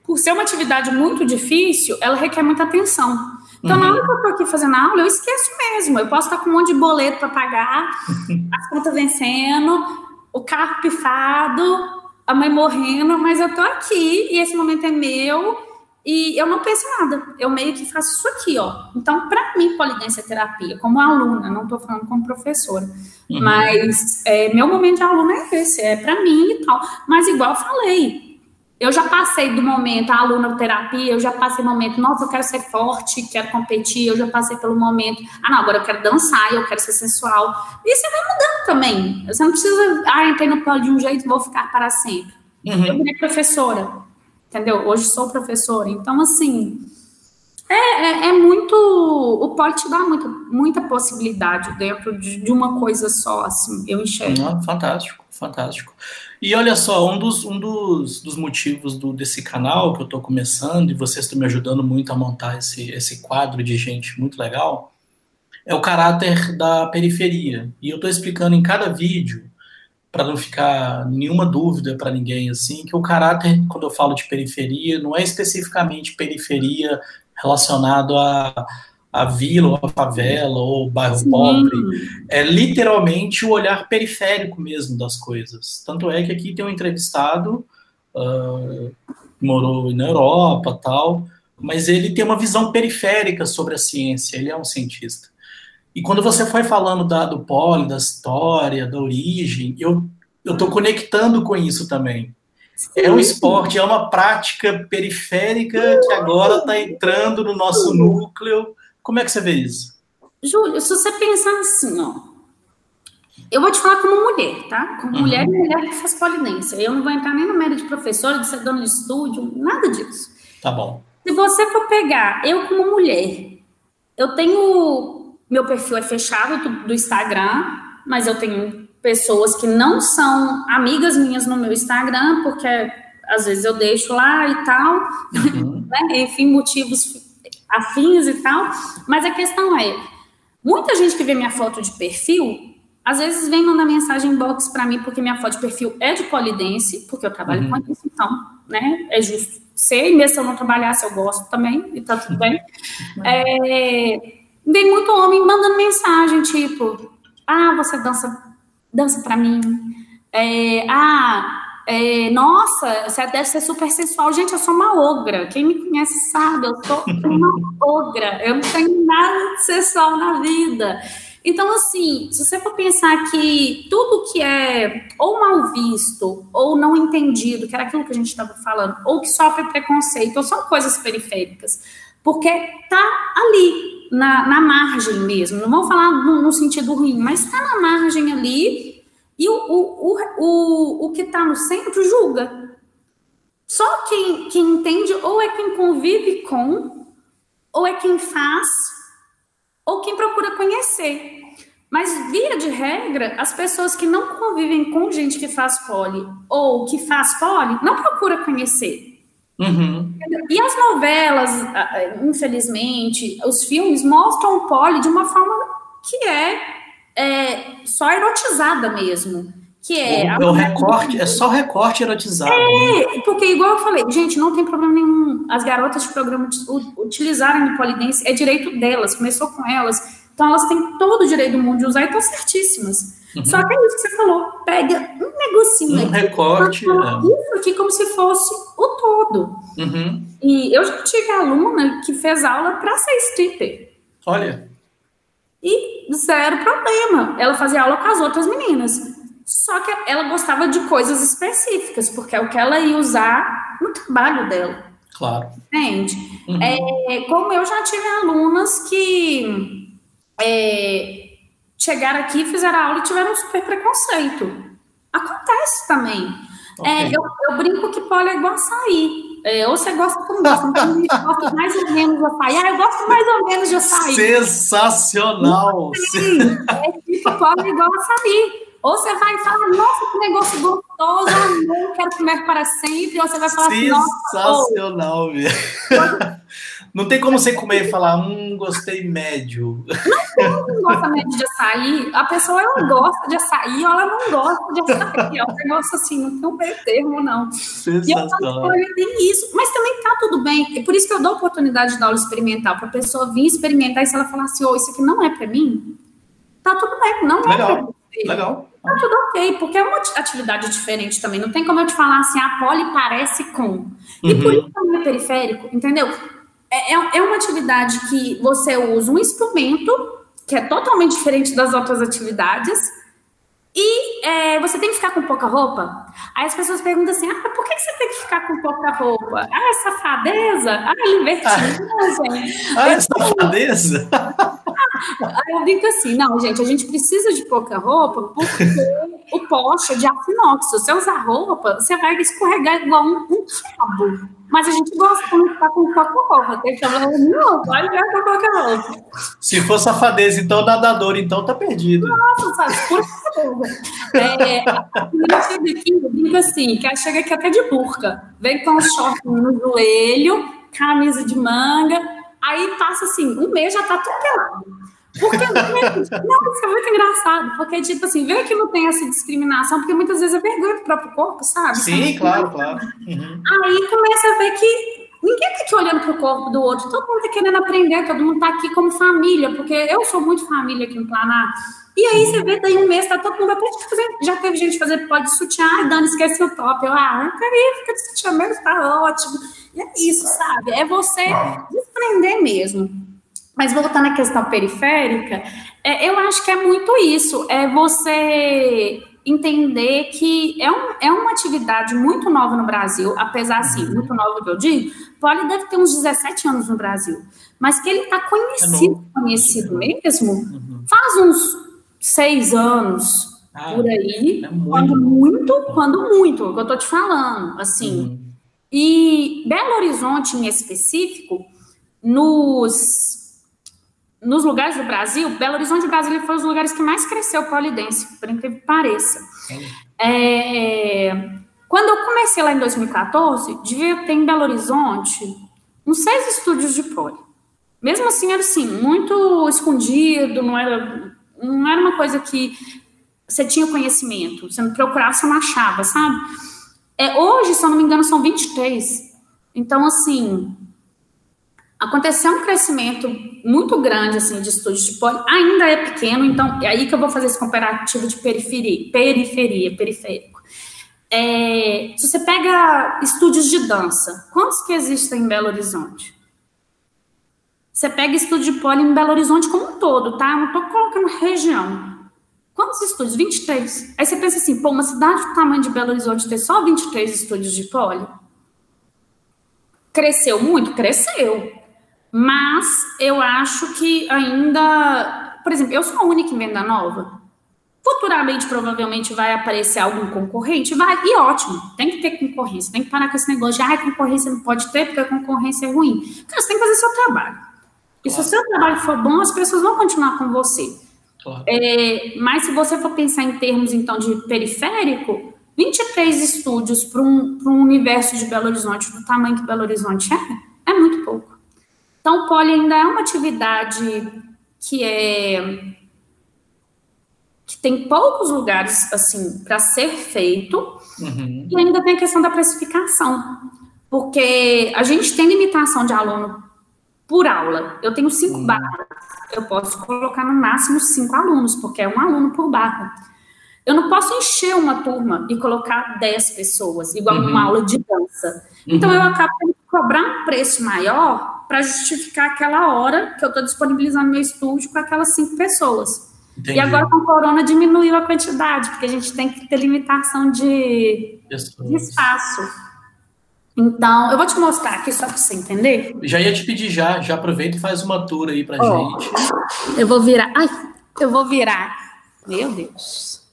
S2: Por ser uma atividade muito difícil, ela requer muita atenção. Então, uhum. na hora que eu tô aqui fazendo aula, eu esqueço mesmo. Eu posso estar com um monte de boleto para pagar, [laughs] as contas vencendo, o carro pifado, a mãe morrendo, mas eu tô aqui e esse momento é meu e eu não penso nada, eu meio que faço isso aqui, ó. Então, para mim, polidência é terapia, como aluna, não estou falando como professora, uhum. mas é, meu momento de aluna é esse, é para mim e tal. Mas, igual falei, eu já passei do momento, a aluna terapia, eu já passei o momento, nossa, eu quero ser forte, quero competir, eu já passei pelo momento, ah, não, agora eu quero dançar, eu quero ser sensual. E você vai mudando também. Você não precisa, ah, entrei no polo de um jeito e vou ficar para sempre. Uhum. Eu virei professora entendeu? Hoje sou professora, então assim é, é, é muito o poli te dá muita, muita possibilidade dentro de, de uma coisa só, assim, eu enxergo.
S1: Ah, fantástico, fantástico. E olha só, um dos, um dos, dos motivos do, desse canal que eu estou começando, e vocês estão me ajudando muito a montar esse, esse quadro de gente muito legal, é o caráter da periferia. E eu estou explicando em cada vídeo para não ficar nenhuma dúvida para ninguém assim, que o caráter, quando eu falo de periferia, não é especificamente periferia relacionado a, a vila, ou a favela, ou bairro Sim. pobre. É literalmente o olhar periférico mesmo das coisas. Tanto é que aqui tem um entrevistado, uh, morou na Europa tal, mas ele tem uma visão periférica sobre a ciência, ele é um cientista. E quando você foi falando da, do poli, da história, da origem, eu estou conectando com isso também. É um esporte, é uma prática periférica que agora está entrando no nosso núcleo. Como é que você vê isso?
S2: Júlio, se você pensar assim, ó, eu vou te falar como mulher, tá? Como uhum. mulher e mulher que faz polinência. Eu não vou entrar nem no mérito de professora, de ser dona de estúdio, nada disso.
S1: Tá bom.
S2: Se você for pegar, eu como mulher, eu tenho meu perfil é fechado do, do Instagram, mas eu tenho pessoas que não são amigas minhas no meu Instagram, porque às vezes eu deixo lá e tal, uhum. [laughs] né? enfim, motivos afins e tal. Mas a questão é, muita gente que vê minha foto de perfil, às vezes vem mandar mensagem inbox para mim, porque minha foto de perfil é de polidense, porque eu trabalho uhum. com isso, então, né, é justo ser, e mesmo se eu não trabalhasse, eu gosto também, e tá tudo bem. Uhum. [laughs] É, Vem muito homem mandando mensagem, tipo, ah, você dança, dança pra mim. É, ah, é, nossa, você deve ser super sensual. Gente, eu sou uma ogra. Quem me conhece sabe, eu sou uma [laughs] ogra. Eu não tenho nada de sensual na vida. Então, assim, se você for pensar que tudo que é ou mal visto, ou não entendido, que era aquilo que a gente estava falando, ou que sofre preconceito, ou são coisas periféricas, porque tá ali, na, na margem mesmo. Não vou falar no, no sentido ruim, mas está na margem ali, e o, o, o, o, que está no centro julga. Só quem, quem entende, ou é quem convive com, ou é quem faz, ou quem procura conhecer. Mas, via de regra, as pessoas que não convivem com gente que faz pole ou que faz pole não procura conhecer.
S1: Uhum.
S2: E as novelas, infelizmente, os filmes mostram o pole de uma forma que é, é só erotizada mesmo. Que é,
S1: o, o recorte, é só recorte erotizado.
S2: É, né? porque igual eu falei, gente, não tem problema nenhum as garotas de programa utilizarem o polidense, é direito delas, começou com elas então elas têm todo o direito do mundo de usar e estão certíssimas. Uhum. Só que é isso que você falou, pega um negocinho
S1: um aqui, recorte, é.
S2: isso aqui como se fosse o todo.
S1: Uhum.
S2: E eu já tive aluna que fez aula para ser stripper.
S1: Olha.
S2: E zero problema. Ela fazia aula com as outras meninas. Só que ela gostava de coisas específicas, porque é o que ela ia usar no trabalho dela.
S1: Claro.
S2: Entende? Uhum. É, como eu já tive alunas que é, chegaram aqui, fizeram aula e tiveram um super preconceito. Acontece também. É, okay. É, eu, eu, brinco que pole é igual açaí. É, ou você gosta como gosta, então gosta mais ou menos de açaí. Ah, eu gosto mais ou menos de açaí.
S1: Sensacional!
S2: É tipo pole igual açaí. Ou você vai falar, nossa, que negócio gostoso, eu quero comer para sempre. Ou você vai falar,
S1: Sensacional, assim, velho. [laughs] Não tem como você comer e falar, hum, gostei médio.
S2: Não tem gosta médio de açaí. A pessoa ela [laughs] gosta de açaí ou ela não gosta de açaí. É um negócio assim, não tem um meio termo, não. E eu falo, tem isso. Mas também tá tudo bem. É por isso que eu dou oportunidade de dar aula experimental, para a pessoa vir experimentar e se ela falar assim, oh, isso aqui não é para mim, tá tudo bem, não
S1: Legal. é você. Legal.
S2: Tá tudo ok, porque é uma atividade diferente também. Não tem como eu te falar assim, a poli parece com. E uhum. por isso também é periférico, entendeu? É, é, é uma atividade que você usa um instrumento que é totalmente diferente das outras atividades e é, você tem que ficar com pouca roupa. Aí as pessoas perguntam assim: ah, por que você tem que ficar com pouca roupa? Ah, é safadeza? Ah, é [laughs] libertinagem.
S1: Ah, é safadeza? [laughs]
S2: Aí eu digo assim: não, gente, a gente precisa de pouca roupa porque o poste é de aço inox. Se você usar roupa, você vai escorregar igual um, um cabo. Mas a gente gosta de ficar com pouca roupa. Tem problema nenhum, pode ficar com pouca roupa.
S1: Se for safadeza, então nadador, então tá perdido.
S2: Nossa, sabe, por certeza. É, a chega aqui, eu digo assim, que ela chega aqui até de burca. Vem com os shorts no joelho, camisa de manga, aí passa assim, um mês já tá tudo pelado. Porque não, isso é muito engraçado, porque, tipo assim, vê que não tem essa discriminação, porque muitas vezes é vergonha do próprio corpo, sabe?
S1: Sim, claro, claro. Uhum.
S2: Aí começa a ver que ninguém tá aqui olhando pro corpo do outro, todo mundo tá querendo aprender, todo mundo tá aqui como família, porque eu sou muito família aqui no Planar. E aí você vê, daí um mês, tá todo mundo até fazer. Já teve gente fazer pode sutiã, ah, Dani, esquece o top. Eu, ah, peraí, fica de sutiã mesmo, tá ótimo. E é isso, sabe? É você desprender mesmo. Mas voltando à questão periférica, é, eu acho que é muito isso, é você entender que é, um, é uma atividade muito nova no Brasil, apesar, assim, muito nova que eu digo, Poli deve ter uns 17 anos no Brasil, mas que ele está conhecido, é conhecido mesmo, uhum. faz uns seis anos, ah, por aí, é muito. quando muito, quando muito, é o que eu estou te falando, assim. Uhum. E Belo Horizonte, em específico, nos nos lugares do Brasil, Belo Horizonte e Brasília foram os lugares que mais cresceu o polidense, por incrível que pareça. É, quando eu comecei lá em 2014, devia ter em Belo Horizonte uns seis estúdios de poli. Mesmo assim, era assim, muito escondido, não era, não era uma coisa que você tinha conhecimento, você não procurava, você não achava, sabe? É, hoje, se eu não me engano, são 23. Então, assim, aconteceu um crescimento muito grande assim de estúdios de poli, ainda é pequeno, então é aí que eu vou fazer esse comparativo de periferia, periferia, periférico. É, se você pega estúdios de dança, quantos que existem em Belo Horizonte? Você pega estúdio de poli em Belo Horizonte como um todo, tá? Eu não tô colocando região. Quantos estúdios? 23. Aí você pensa assim, pô, uma cidade do tamanho de Belo Horizonte ter só 23 estúdios de poli? Cresceu muito? Cresceu. Mas eu acho que ainda. Por exemplo, eu sou a única em venda nova. Futuramente, provavelmente, vai aparecer algum concorrente, vai, e ótimo, tem que ter concorrência, tem que parar com esse negócio de, ah, concorrência não pode ter porque a concorrência é ruim. Cara, você tem que fazer seu trabalho. E se o seu trabalho for bom, as pessoas vão continuar com você. Claro. É, mas se você for pensar em termos, então, de periférico, 23 estúdios para um, um universo de Belo Horizonte, do tamanho que Belo Horizonte é, é muito pouco. Então, o poli ainda é uma atividade que é que tem poucos lugares assim para ser feito uhum. e ainda tem a questão da precificação, porque a gente tem limitação de aluno por aula. Eu tenho cinco uhum. barras, eu posso colocar no máximo cinco alunos, porque é um aluno por barra. Eu não posso encher uma turma e colocar dez pessoas, igual uhum. uma aula de dança. Então eu uhum. acabo tendo que cobrar um preço maior para justificar aquela hora que eu estou disponibilizando meu estúdio com aquelas cinco pessoas. Entendi. E agora com o corona diminuiu a quantidade, porque a gente tem que ter limitação de, de espaço. Então, eu vou te mostrar aqui só para você entender.
S1: Já ia te pedir já, já aproveita e faz uma tour aí pra oh, gente.
S2: Eu vou virar. Ai, eu vou virar. Meu Deus.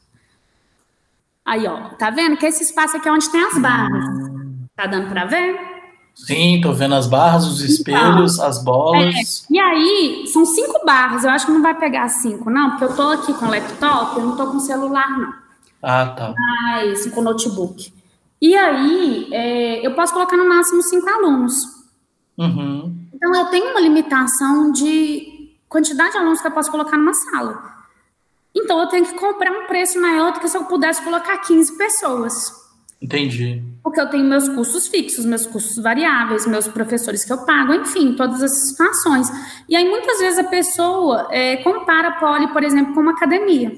S2: Aí, ó, tá vendo que esse espaço aqui é onde tem as barras. Hum. Tá dando para ver?
S1: Sim, tô vendo as barras, os espelhos, então, as bolas.
S2: É, e aí, são cinco barras. Eu acho que não vai pegar cinco, não, porque eu tô aqui com laptop, eu não tô com celular, não.
S1: Ah, tá.
S2: Mas com notebook. E aí, é, eu posso colocar no máximo cinco alunos.
S1: Uhum.
S2: Então, eu tenho uma limitação de quantidade de alunos que eu posso colocar numa sala. Então, eu tenho que comprar um preço maior do que se eu pudesse colocar 15 pessoas.
S1: Entendi.
S2: Porque eu tenho meus custos fixos, meus custos variáveis, meus professores que eu pago, enfim, todas essas situações. E aí, muitas vezes, a pessoa é, compara a poli, por exemplo, com uma academia.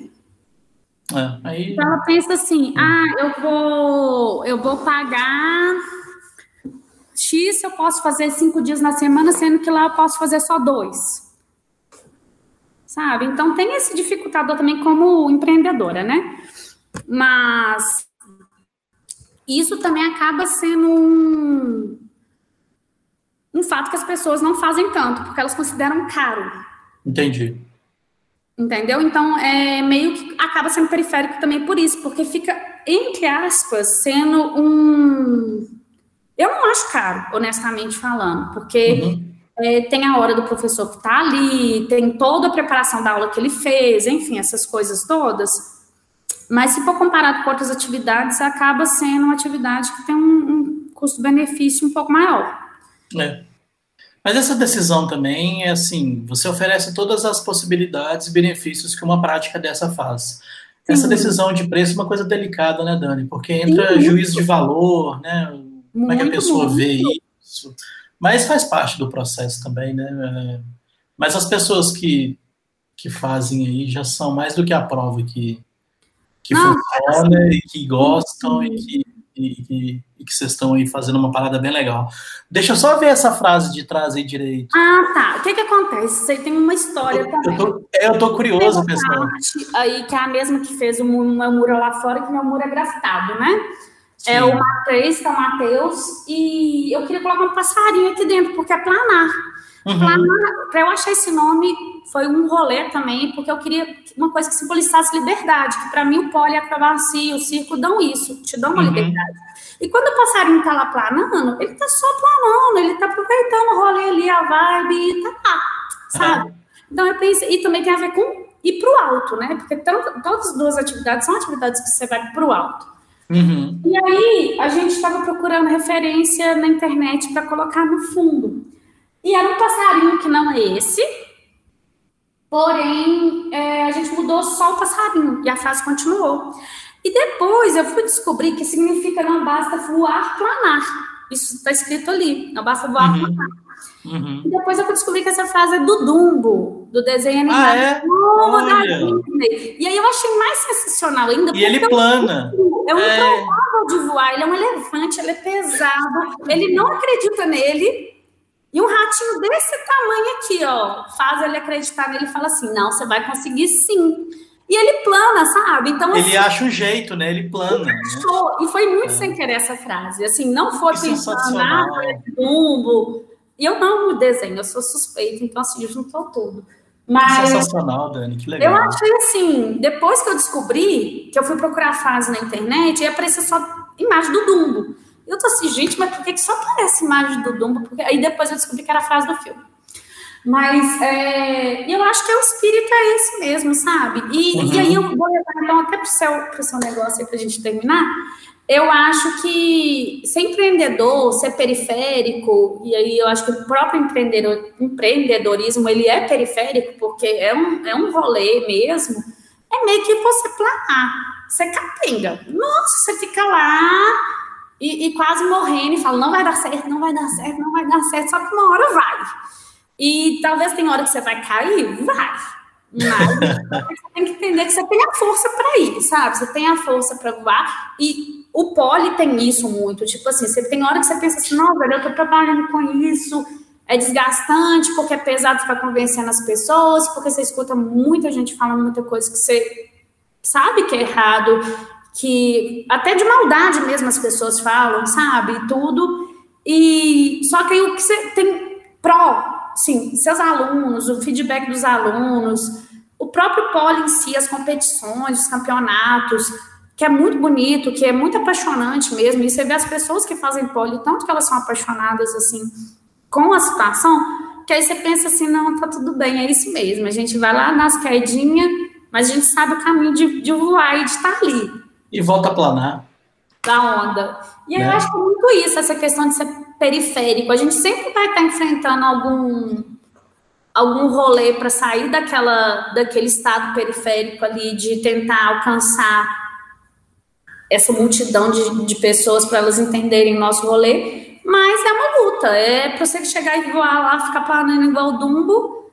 S1: É, aí...
S2: Então, ela pensa assim, ah, eu vou, eu vou pagar X, eu posso fazer cinco dias na semana, sendo que lá eu posso fazer só dois. Sabe? Então, tem esse dificultador também como empreendedora, né? Mas isso também acaba sendo um, um fato que as pessoas não fazem tanto, porque elas consideram caro.
S1: Entendi.
S2: Entendeu? Então, é meio que acaba sendo periférico também por isso, porque fica, entre aspas, sendo um. Eu não acho caro, honestamente falando, porque uhum. é, tem a hora do professor que está ali, tem toda a preparação da aula que ele fez, enfim, essas coisas todas. Mas se for comparado com outras atividades, acaba sendo uma atividade que tem um, um custo-benefício um pouco maior.
S1: É. Mas essa decisão também é assim: você oferece todas as possibilidades e benefícios que uma prática dessa faz. Sim. Essa decisão de preço é uma coisa delicada, né, Dani? Porque entra Sim, juízo de valor, né? Como é que a pessoa muito. vê isso? Mas faz parte do processo também, né? É, mas as pessoas que, que fazem aí já são mais do que a prova que que não, funciona assim, e que gostam e que, e, e, e, que vocês estão aí fazendo uma parada bem legal. Deixa eu só ver essa frase de trás aí direito.
S2: Ah, tá. O que que acontece? Você tem uma história eu, também.
S1: Eu tô, eu tô curioso, pessoal.
S2: Aí, que é a mesma que fez o meu muro lá fora, que meu muro é grafitado, né? Sim. É o Matheus, que é o Matheus, e eu queria colocar um passarinho aqui dentro, porque é planar. Uhum. Para eu achar esse nome foi um rolê também, porque eu queria uma coisa que simbolizasse liberdade, que para mim o pole, a acrobacia, o circo dão isso, te dão uma uhum. liberdade. E quando o passarinho tá lá planando, ele tá só planando, ele tá aproveitando o rolê ali, a vibe, e tá lá, sabe? Uhum. Então eu pensei, e também tem a ver com ir pro alto, né? Porque tanto, todas as duas atividades são atividades que você vai pro alto.
S1: Uhum.
S2: E aí a gente estava procurando referência na internet para colocar no fundo. E era um passarinho que não é esse, porém é, a gente mudou só o passarinho e a frase continuou. E depois eu fui descobrir que significa não basta voar, planar. Isso está escrito ali, não basta voar, uhum. planar. Uhum. E depois eu fui descobrir que essa frase é do Dumbo, do desenho animado ah,
S1: é?
S2: da Disney. E aí eu achei mais sensacional ainda.
S1: E ele plana.
S2: É um é. de voar, ele é um elefante, ele é pesado, ele não acredita nele, E um ratinho desse tamanho aqui, ó, faz ele acreditar nele e fala assim: não, você vai conseguir sim. E ele plana, sabe?
S1: Então, ele assim, acha um jeito, né? Ele plana. Né?
S2: E foi muito é. sem querer essa frase. Assim, não foi é pensando, ah, bumbo. E eu não desenho, eu sou suspeita, então assim, juntou tudo.
S1: Mas Sensacional, Dani, que legal.
S2: Eu achei assim, depois que eu descobri, que eu fui procurar a frase na internet, e apareceu só imagem do Dumbo. Eu tô assim, gente, mas por que, que só aparece imagem do Dumbo? Porque... Aí depois eu descobri que era a frase do filme. Mas é, eu acho que é o espírito é esse mesmo, sabe? E, uhum. e aí eu vou levar então até pro seu, pro seu negócio aí pra gente terminar. Eu acho que ser empreendedor, ser periférico, e aí eu acho que o próprio empreendedor, empreendedorismo ele é periférico, porque é um, é um rolê mesmo, é meio que você planar, você capenga. Nossa, você fica lá e, e, quase morrendo e fala, não vai dar certo, não vai dar certo, não vai dar certo, só que uma hora vai. E talvez tem hora que você vai cair, vai. Mas [laughs] você tem que entender que você tem a força para ir, sabe? Você tem a força para voar e o poli tem isso muito, tipo assim, você tem hora que você pensa assim, não, velho, eu tô trabalhando com isso, é desgastante, porque é pesado ficar convencendo as pessoas, porque você escuta muita gente falando muita coisa que você sabe que é errado, que até de maldade mesmo as pessoas falam, sabe, tudo, e só que aí o que você tem pró, sim, seus alunos, o feedback dos alunos, o próprio poli em si, as competições, os campeonatos, que é muito bonito, que é muito apaixonante mesmo, e você vê as pessoas que fazem poli, tanto que elas são apaixonadas, assim, com a situação, que aí você pensa assim, não, tá tudo bem, é isso mesmo, a gente vai lá nas quedinhas, mas a gente sabe o caminho de, de voar e de estar ali.
S1: E volta a planar.
S2: Da onda. E né? eu acho que é muito isso, essa questão de ser periférico, a gente sempre vai estar enfrentando algum algum rolê para sair daquela daquele estado periférico ali de tentar alcançar essa multidão de, de pessoas para elas entenderem nosso rolê, mas é uma luta. É para você chegar e voar lá, ficar planando igual o Dumbo.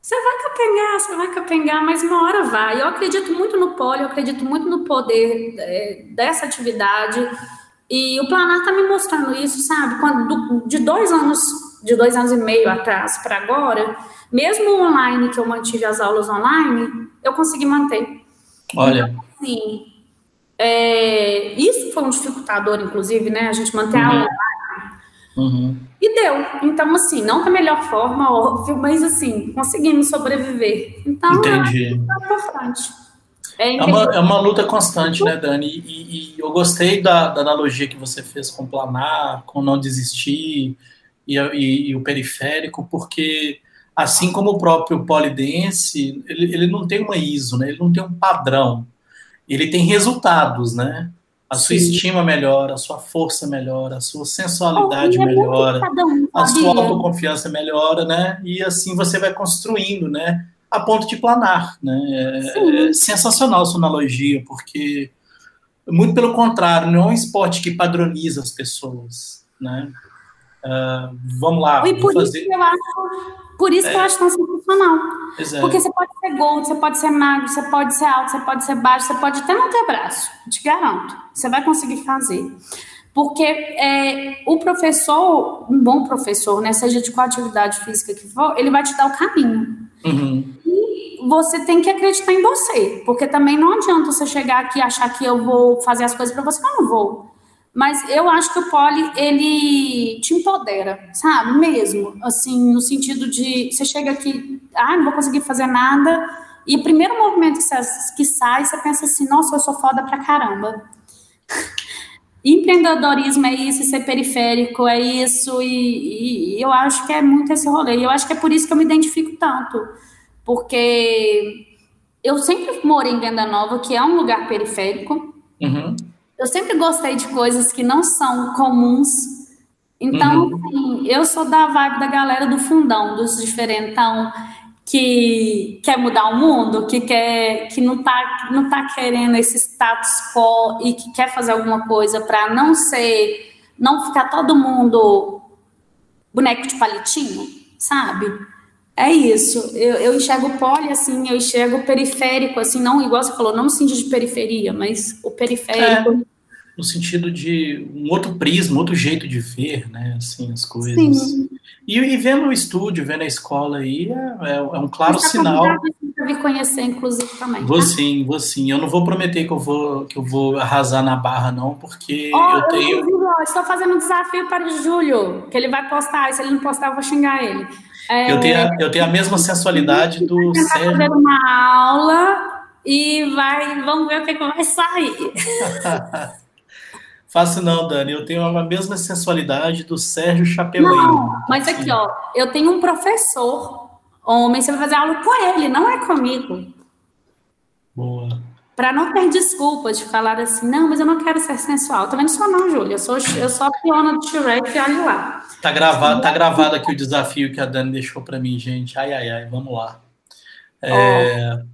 S2: Você vai capengar, você vai capengar, mas uma hora vai. Eu acredito muito no poli, eu acredito muito no poder é, dessa atividade. E o Planar está me mostrando isso, sabe? Quando, de dois anos, de dois anos e meio atrás para agora, mesmo online que eu mantive as aulas online, eu consegui manter.
S1: Olha. Então,
S2: assim, é, isso foi um dificultador, inclusive, né? A gente manter uhum. a aula uhum. E deu. Então, assim, não da melhor forma, óbvio, mas assim, conseguimos sobreviver. Então,
S1: Entendi. é importante. É, é, uma, é uma luta constante, né, Dani? E, e, e eu gostei da, da, analogia que você fez com planar, com não desistir e, e, o periférico, porque assim como o próprio polidense, ele, ele não tem uma ISO, né? Ele não tem um padrão ele tem resultados, né? A sua Sim. estima melhora, a sua força melhora, a sua sensualidade oh, melhora, um, a sua autoconfiança melhora, né? E assim você vai construindo, né? A ponto de planar, né? É, é sensacional a sua analogia, porque muito pelo contrário, não é um esporte que padroniza as pessoas, né? Uh, vamos lá.
S2: E por fazer... isso eu acho por isso é. que eu é. acho tão sensacional. Exato. Porque você pode ser gordo, você pode ser magro, você pode ser alto, você pode ser baixo, você pode até não ter braço. Te garanto. Você vai conseguir fazer. Porque é, o professor, um bom professor, né, seja de qual atividade física que for, ele vai te dar o caminho. Uhum. E você tem que acreditar em você. Porque também não adianta você chegar aqui e achar que eu vou fazer as coisas para você, eu não vou. Mas eu acho que o poli, ele te empodera, sabe? Mesmo, assim, no sentido de você chega aqui, ah, não vou conseguir fazer nada, e o primeiro movimento que, você, que sai, você pensa assim, nossa, eu sou foda pra caramba. [laughs] Empreendedorismo é isso, ser periférico é isso, e, e, eu acho que é muito esse rolê. E eu acho que é por isso que eu me identifico tanto, porque eu sempre morei em Venda Nova, que é um lugar periférico, uhum. Eu sempre gostei de coisas que não são comuns. Então, uhum. assim, eu sou da vibe da galera do fundão, dos diferentão, que quer mudar o mundo, que quer, que não tá, não tá querendo esse status quo e que quer fazer alguma coisa para não ser, não ficar todo mundo boneco de palitinho, sabe? É isso. Eu, eu enxergo poli assim, eu enxergo periférico assim, não igual você falou, não sinto de periferia, mas o periférico.
S1: É no sentido de um outro prisma, outro jeito de ver, né, assim, as coisas. Sim. E, e vendo o estúdio, vendo a escola aí, é, é, é um claro Você sinal.
S2: Você me conhecer, inclusive, também.
S1: Vou tá? sim, vou sim. Eu não vou prometer que eu vou, que eu vou arrasar na barra, não, porque oh, eu tenho.
S2: Eu estou fazendo um desafio para o Júlio, que ele vai postar, e se ele não postar, eu vou xingar ele.
S1: É, eu, tenho, a, eu tenho a mesma sensualidade do
S2: Sérgio. fazer uma aula e vai, vamos ver o que, que vai sair. [laughs]
S1: Faço não, Dani. Eu tenho a mesma sensualidade do Sérgio Chapeleiro.
S2: Não, mas aqui, ó, eu tenho um professor homem, você vai fazer aula com ele, não é comigo.
S1: Boa.
S2: Para não ter desculpas de falar assim, não, mas eu não quero ser sensual. Também não sou não, Júlia. Eu sou, eu sou a piona do Shrek e olha lá.
S1: Tá gravado, tá gravado aqui o desafio que a Dani deixou para mim, gente. Ai, ai, ai, vamos lá. É... Oh.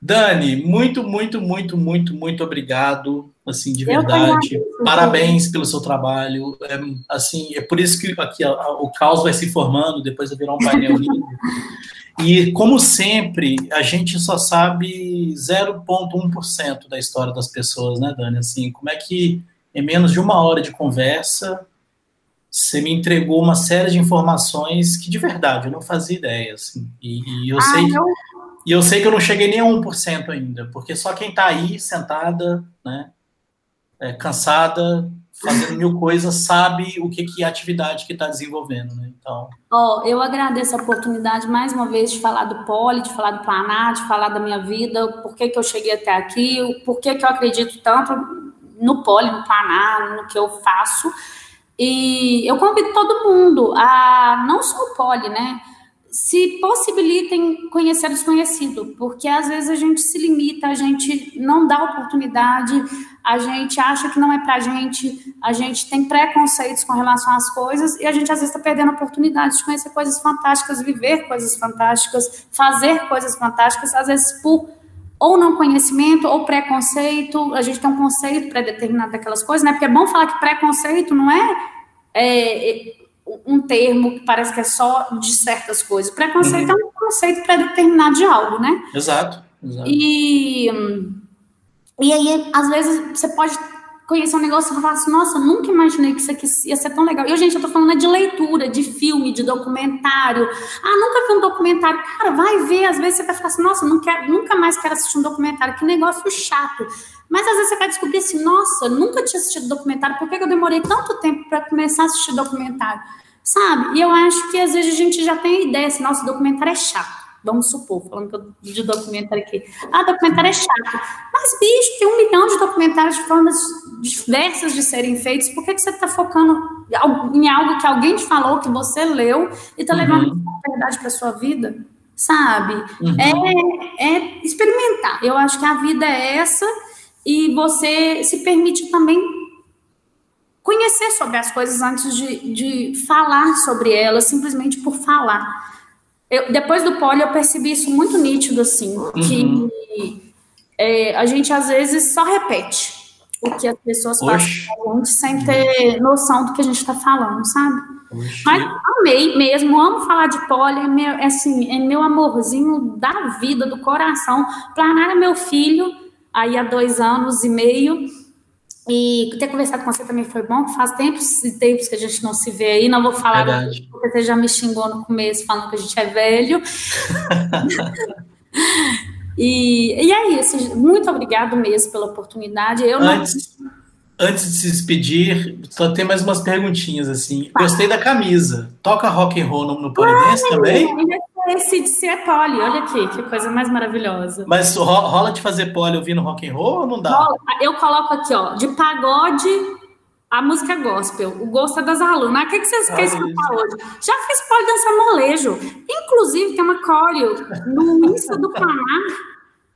S1: Dani, muito, muito, muito, muito, muito obrigado assim, de verdade. Parabéns pelo seu trabalho. É, assim, é por isso que aqui a, a, o caos vai se formando, depois vai virar um painel lindo. [laughs] E, como sempre, a gente só sabe 0,1% da história das pessoas, né, Dani? Assim, como é que, em menos de uma hora de conversa, você me entregou uma série de informações que, de verdade, eu não fazia ideia, assim. E, e eu ah, sei... Eu... E eu sei que eu não cheguei nem a 1% ainda, porque só quem está aí sentada, né, é, cansada, fazendo mil coisas, sabe o que, que é a atividade que está desenvolvendo, né? Então.
S2: Oh, eu agradeço a oportunidade mais uma vez de falar do Poli, de falar do Planar, de falar da minha vida, por que, que eu cheguei até aqui, por que, que eu acredito tanto no Poli, no Planar, no que eu faço. E eu convido todo mundo a não só o Poli, né? Se possibilitem conhecer o desconhecido, porque às vezes a gente se limita, a gente não dá oportunidade, a gente acha que não é pra gente, a gente tem preconceitos com relação às coisas e a gente às vezes está perdendo a oportunidade de conhecer coisas fantásticas, viver coisas fantásticas, fazer coisas fantásticas, às vezes por ou não conhecimento ou preconceito, a gente tem um conceito pré-determinado daquelas coisas, né? Porque é bom falar que preconceito não é, é um termo que parece que é só de certas coisas. Preconceito uhum. é um conceito pré-determinado de algo, né?
S1: Exato. exato.
S2: E, e aí, às vezes, você pode conhecer um negócio e falar assim, nossa, nunca imaginei que isso aqui ia ser tão legal. E, gente, eu tô falando de leitura, de filme, de documentário. Ah, nunca vi um documentário. Cara, vai ver, às vezes você vai falar assim, nossa, não quero, nunca mais quero assistir um documentário, que negócio chato. Mas às vezes você vai descobrir assim, nossa, nunca tinha assistido documentário, por que eu demorei tanto tempo para começar a assistir documentário? Sabe? E eu acho que às vezes a gente já tem a ideia assim, nossa, documentário é chato. Vamos supor, falando de documentário aqui. Ah, documentário é chato. Mas, bicho, tem um milhão de documentários de formas diversas de serem feitos. Por que, que você está focando em algo que alguém te falou, que você leu, e está levando uhum. verdade para sua vida? Sabe? Uhum. É, é experimentar. Eu acho que a vida é essa e você se permite também conhecer sobre as coisas antes de, de falar sobre elas, simplesmente por falar. Eu, depois do poli, eu percebi isso muito nítido, assim, uhum. que é, a gente às vezes só repete o que as pessoas passam sem ter noção do que a gente está falando, sabe? Oxi. Mas amei mesmo, amo falar de poli, é, meu, é, assim, é meu amorzinho da vida, do coração. Planar é meu filho, aí há dois anos e meio. E ter conversado com você também foi bom, faz tempos e tempos que a gente não se vê aí. Não vou falar Verdade. porque você já me xingou no começo falando que a gente é velho. [laughs] e, e é isso. Muito obrigado mesmo pela oportunidade. Eu
S1: antes, não... antes de se despedir, só tem mais umas perguntinhas assim. Tá. Gostei da camisa. Toca rock and roll no, no Polidense também?
S2: Esse de ser pole, olha aqui, que coisa mais maravilhosa.
S1: Mas rola de fazer pole ouvindo rock and roll ou não dá?
S2: Eu coloco aqui, ó, de pagode a música gospel, o gosto é das alunas. Ah, o que, que vocês ah, querem escutar hoje? Já fiz pole dançar molejo. Inclusive, tem uma coreo no Insta do Planar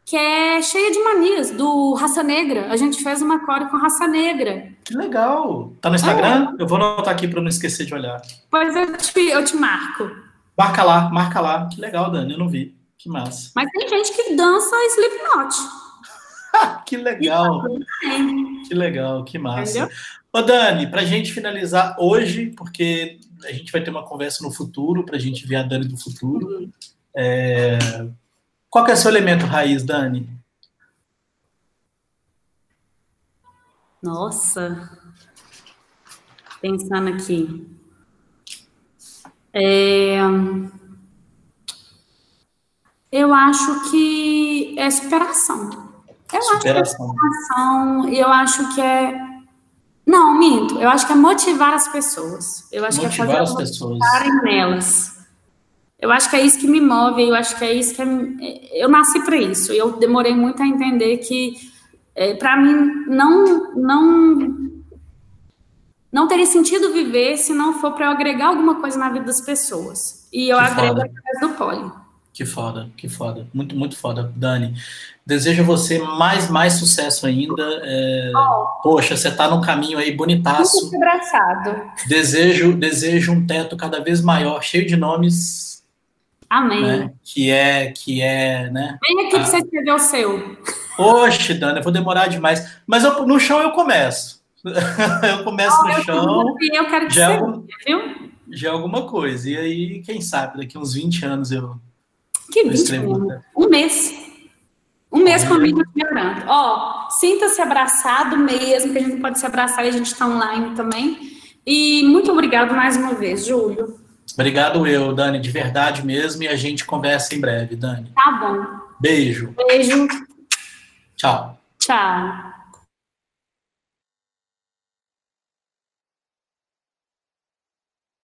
S2: que é cheia de manias, do Raça Negra. A gente fez uma coreo com Raça Negra.
S1: Que legal. Tá no Instagram? É. Eu vou anotar aqui para não esquecer de olhar.
S2: Pois eu te, eu te marco.
S1: Marca lá, marca lá. Que legal, Dani, eu não vi. Que massa.
S2: Mas tem gente que dança Slipknot. [laughs]
S1: que legal. Que legal, que massa. Entendeu? Ô, Dani, para a gente finalizar hoje, porque a gente vai ter uma conversa no futuro, para a gente ver a Dani do futuro. Uhum. É... Qual que é o seu elemento raiz, Dani?
S2: Nossa. Pensando aqui. É... Eu acho que é superação. Eu
S1: superação.
S2: acho que é superação. E eu acho que é. Não, minto. Eu acho que é motivar as pessoas. Eu acho
S1: motivar
S2: que é
S1: fazer as pessoas.
S2: nelas. Eu acho que é isso que me move. Eu acho que é isso que é... eu nasci para isso. Eu demorei muito a entender que é, para mim não não não teria sentido viver se não for para eu agregar alguma coisa na vida das pessoas. E eu que agrego foda. através do poli.
S1: Que foda, que foda. Muito, muito foda, Dani. Desejo a você mais, mais sucesso ainda. É... Oh. Poxa, você está num caminho aí bonitaço.
S2: Muito abraçado.
S1: Desejo, desejo um teto cada vez maior, cheio de nomes.
S2: Amém.
S1: Né? Que é, que é, né?
S2: Vem aqui ah. para você escrever o seu.
S1: Oxe, Dani, eu vou demorar demais. Mas eu, no chão eu começo. [laughs] eu começo oh, no chão.
S2: Eu quero que já, você, algum, viu?
S1: já é alguma coisa. E aí, quem sabe, daqui uns 20 anos eu
S2: que 20 anos? Um mês. Um mês com mídia melhorando. Ó, sinta-se abraçado mesmo, que a gente pode se abraçar e a gente está online também. E muito obrigado mais uma vez, Júlio.
S1: Obrigado eu, Dani, de verdade mesmo, e a gente conversa em breve, Dani.
S2: Tá bom.
S1: Beijo.
S2: Beijo.
S1: Tchau.
S2: Tchau.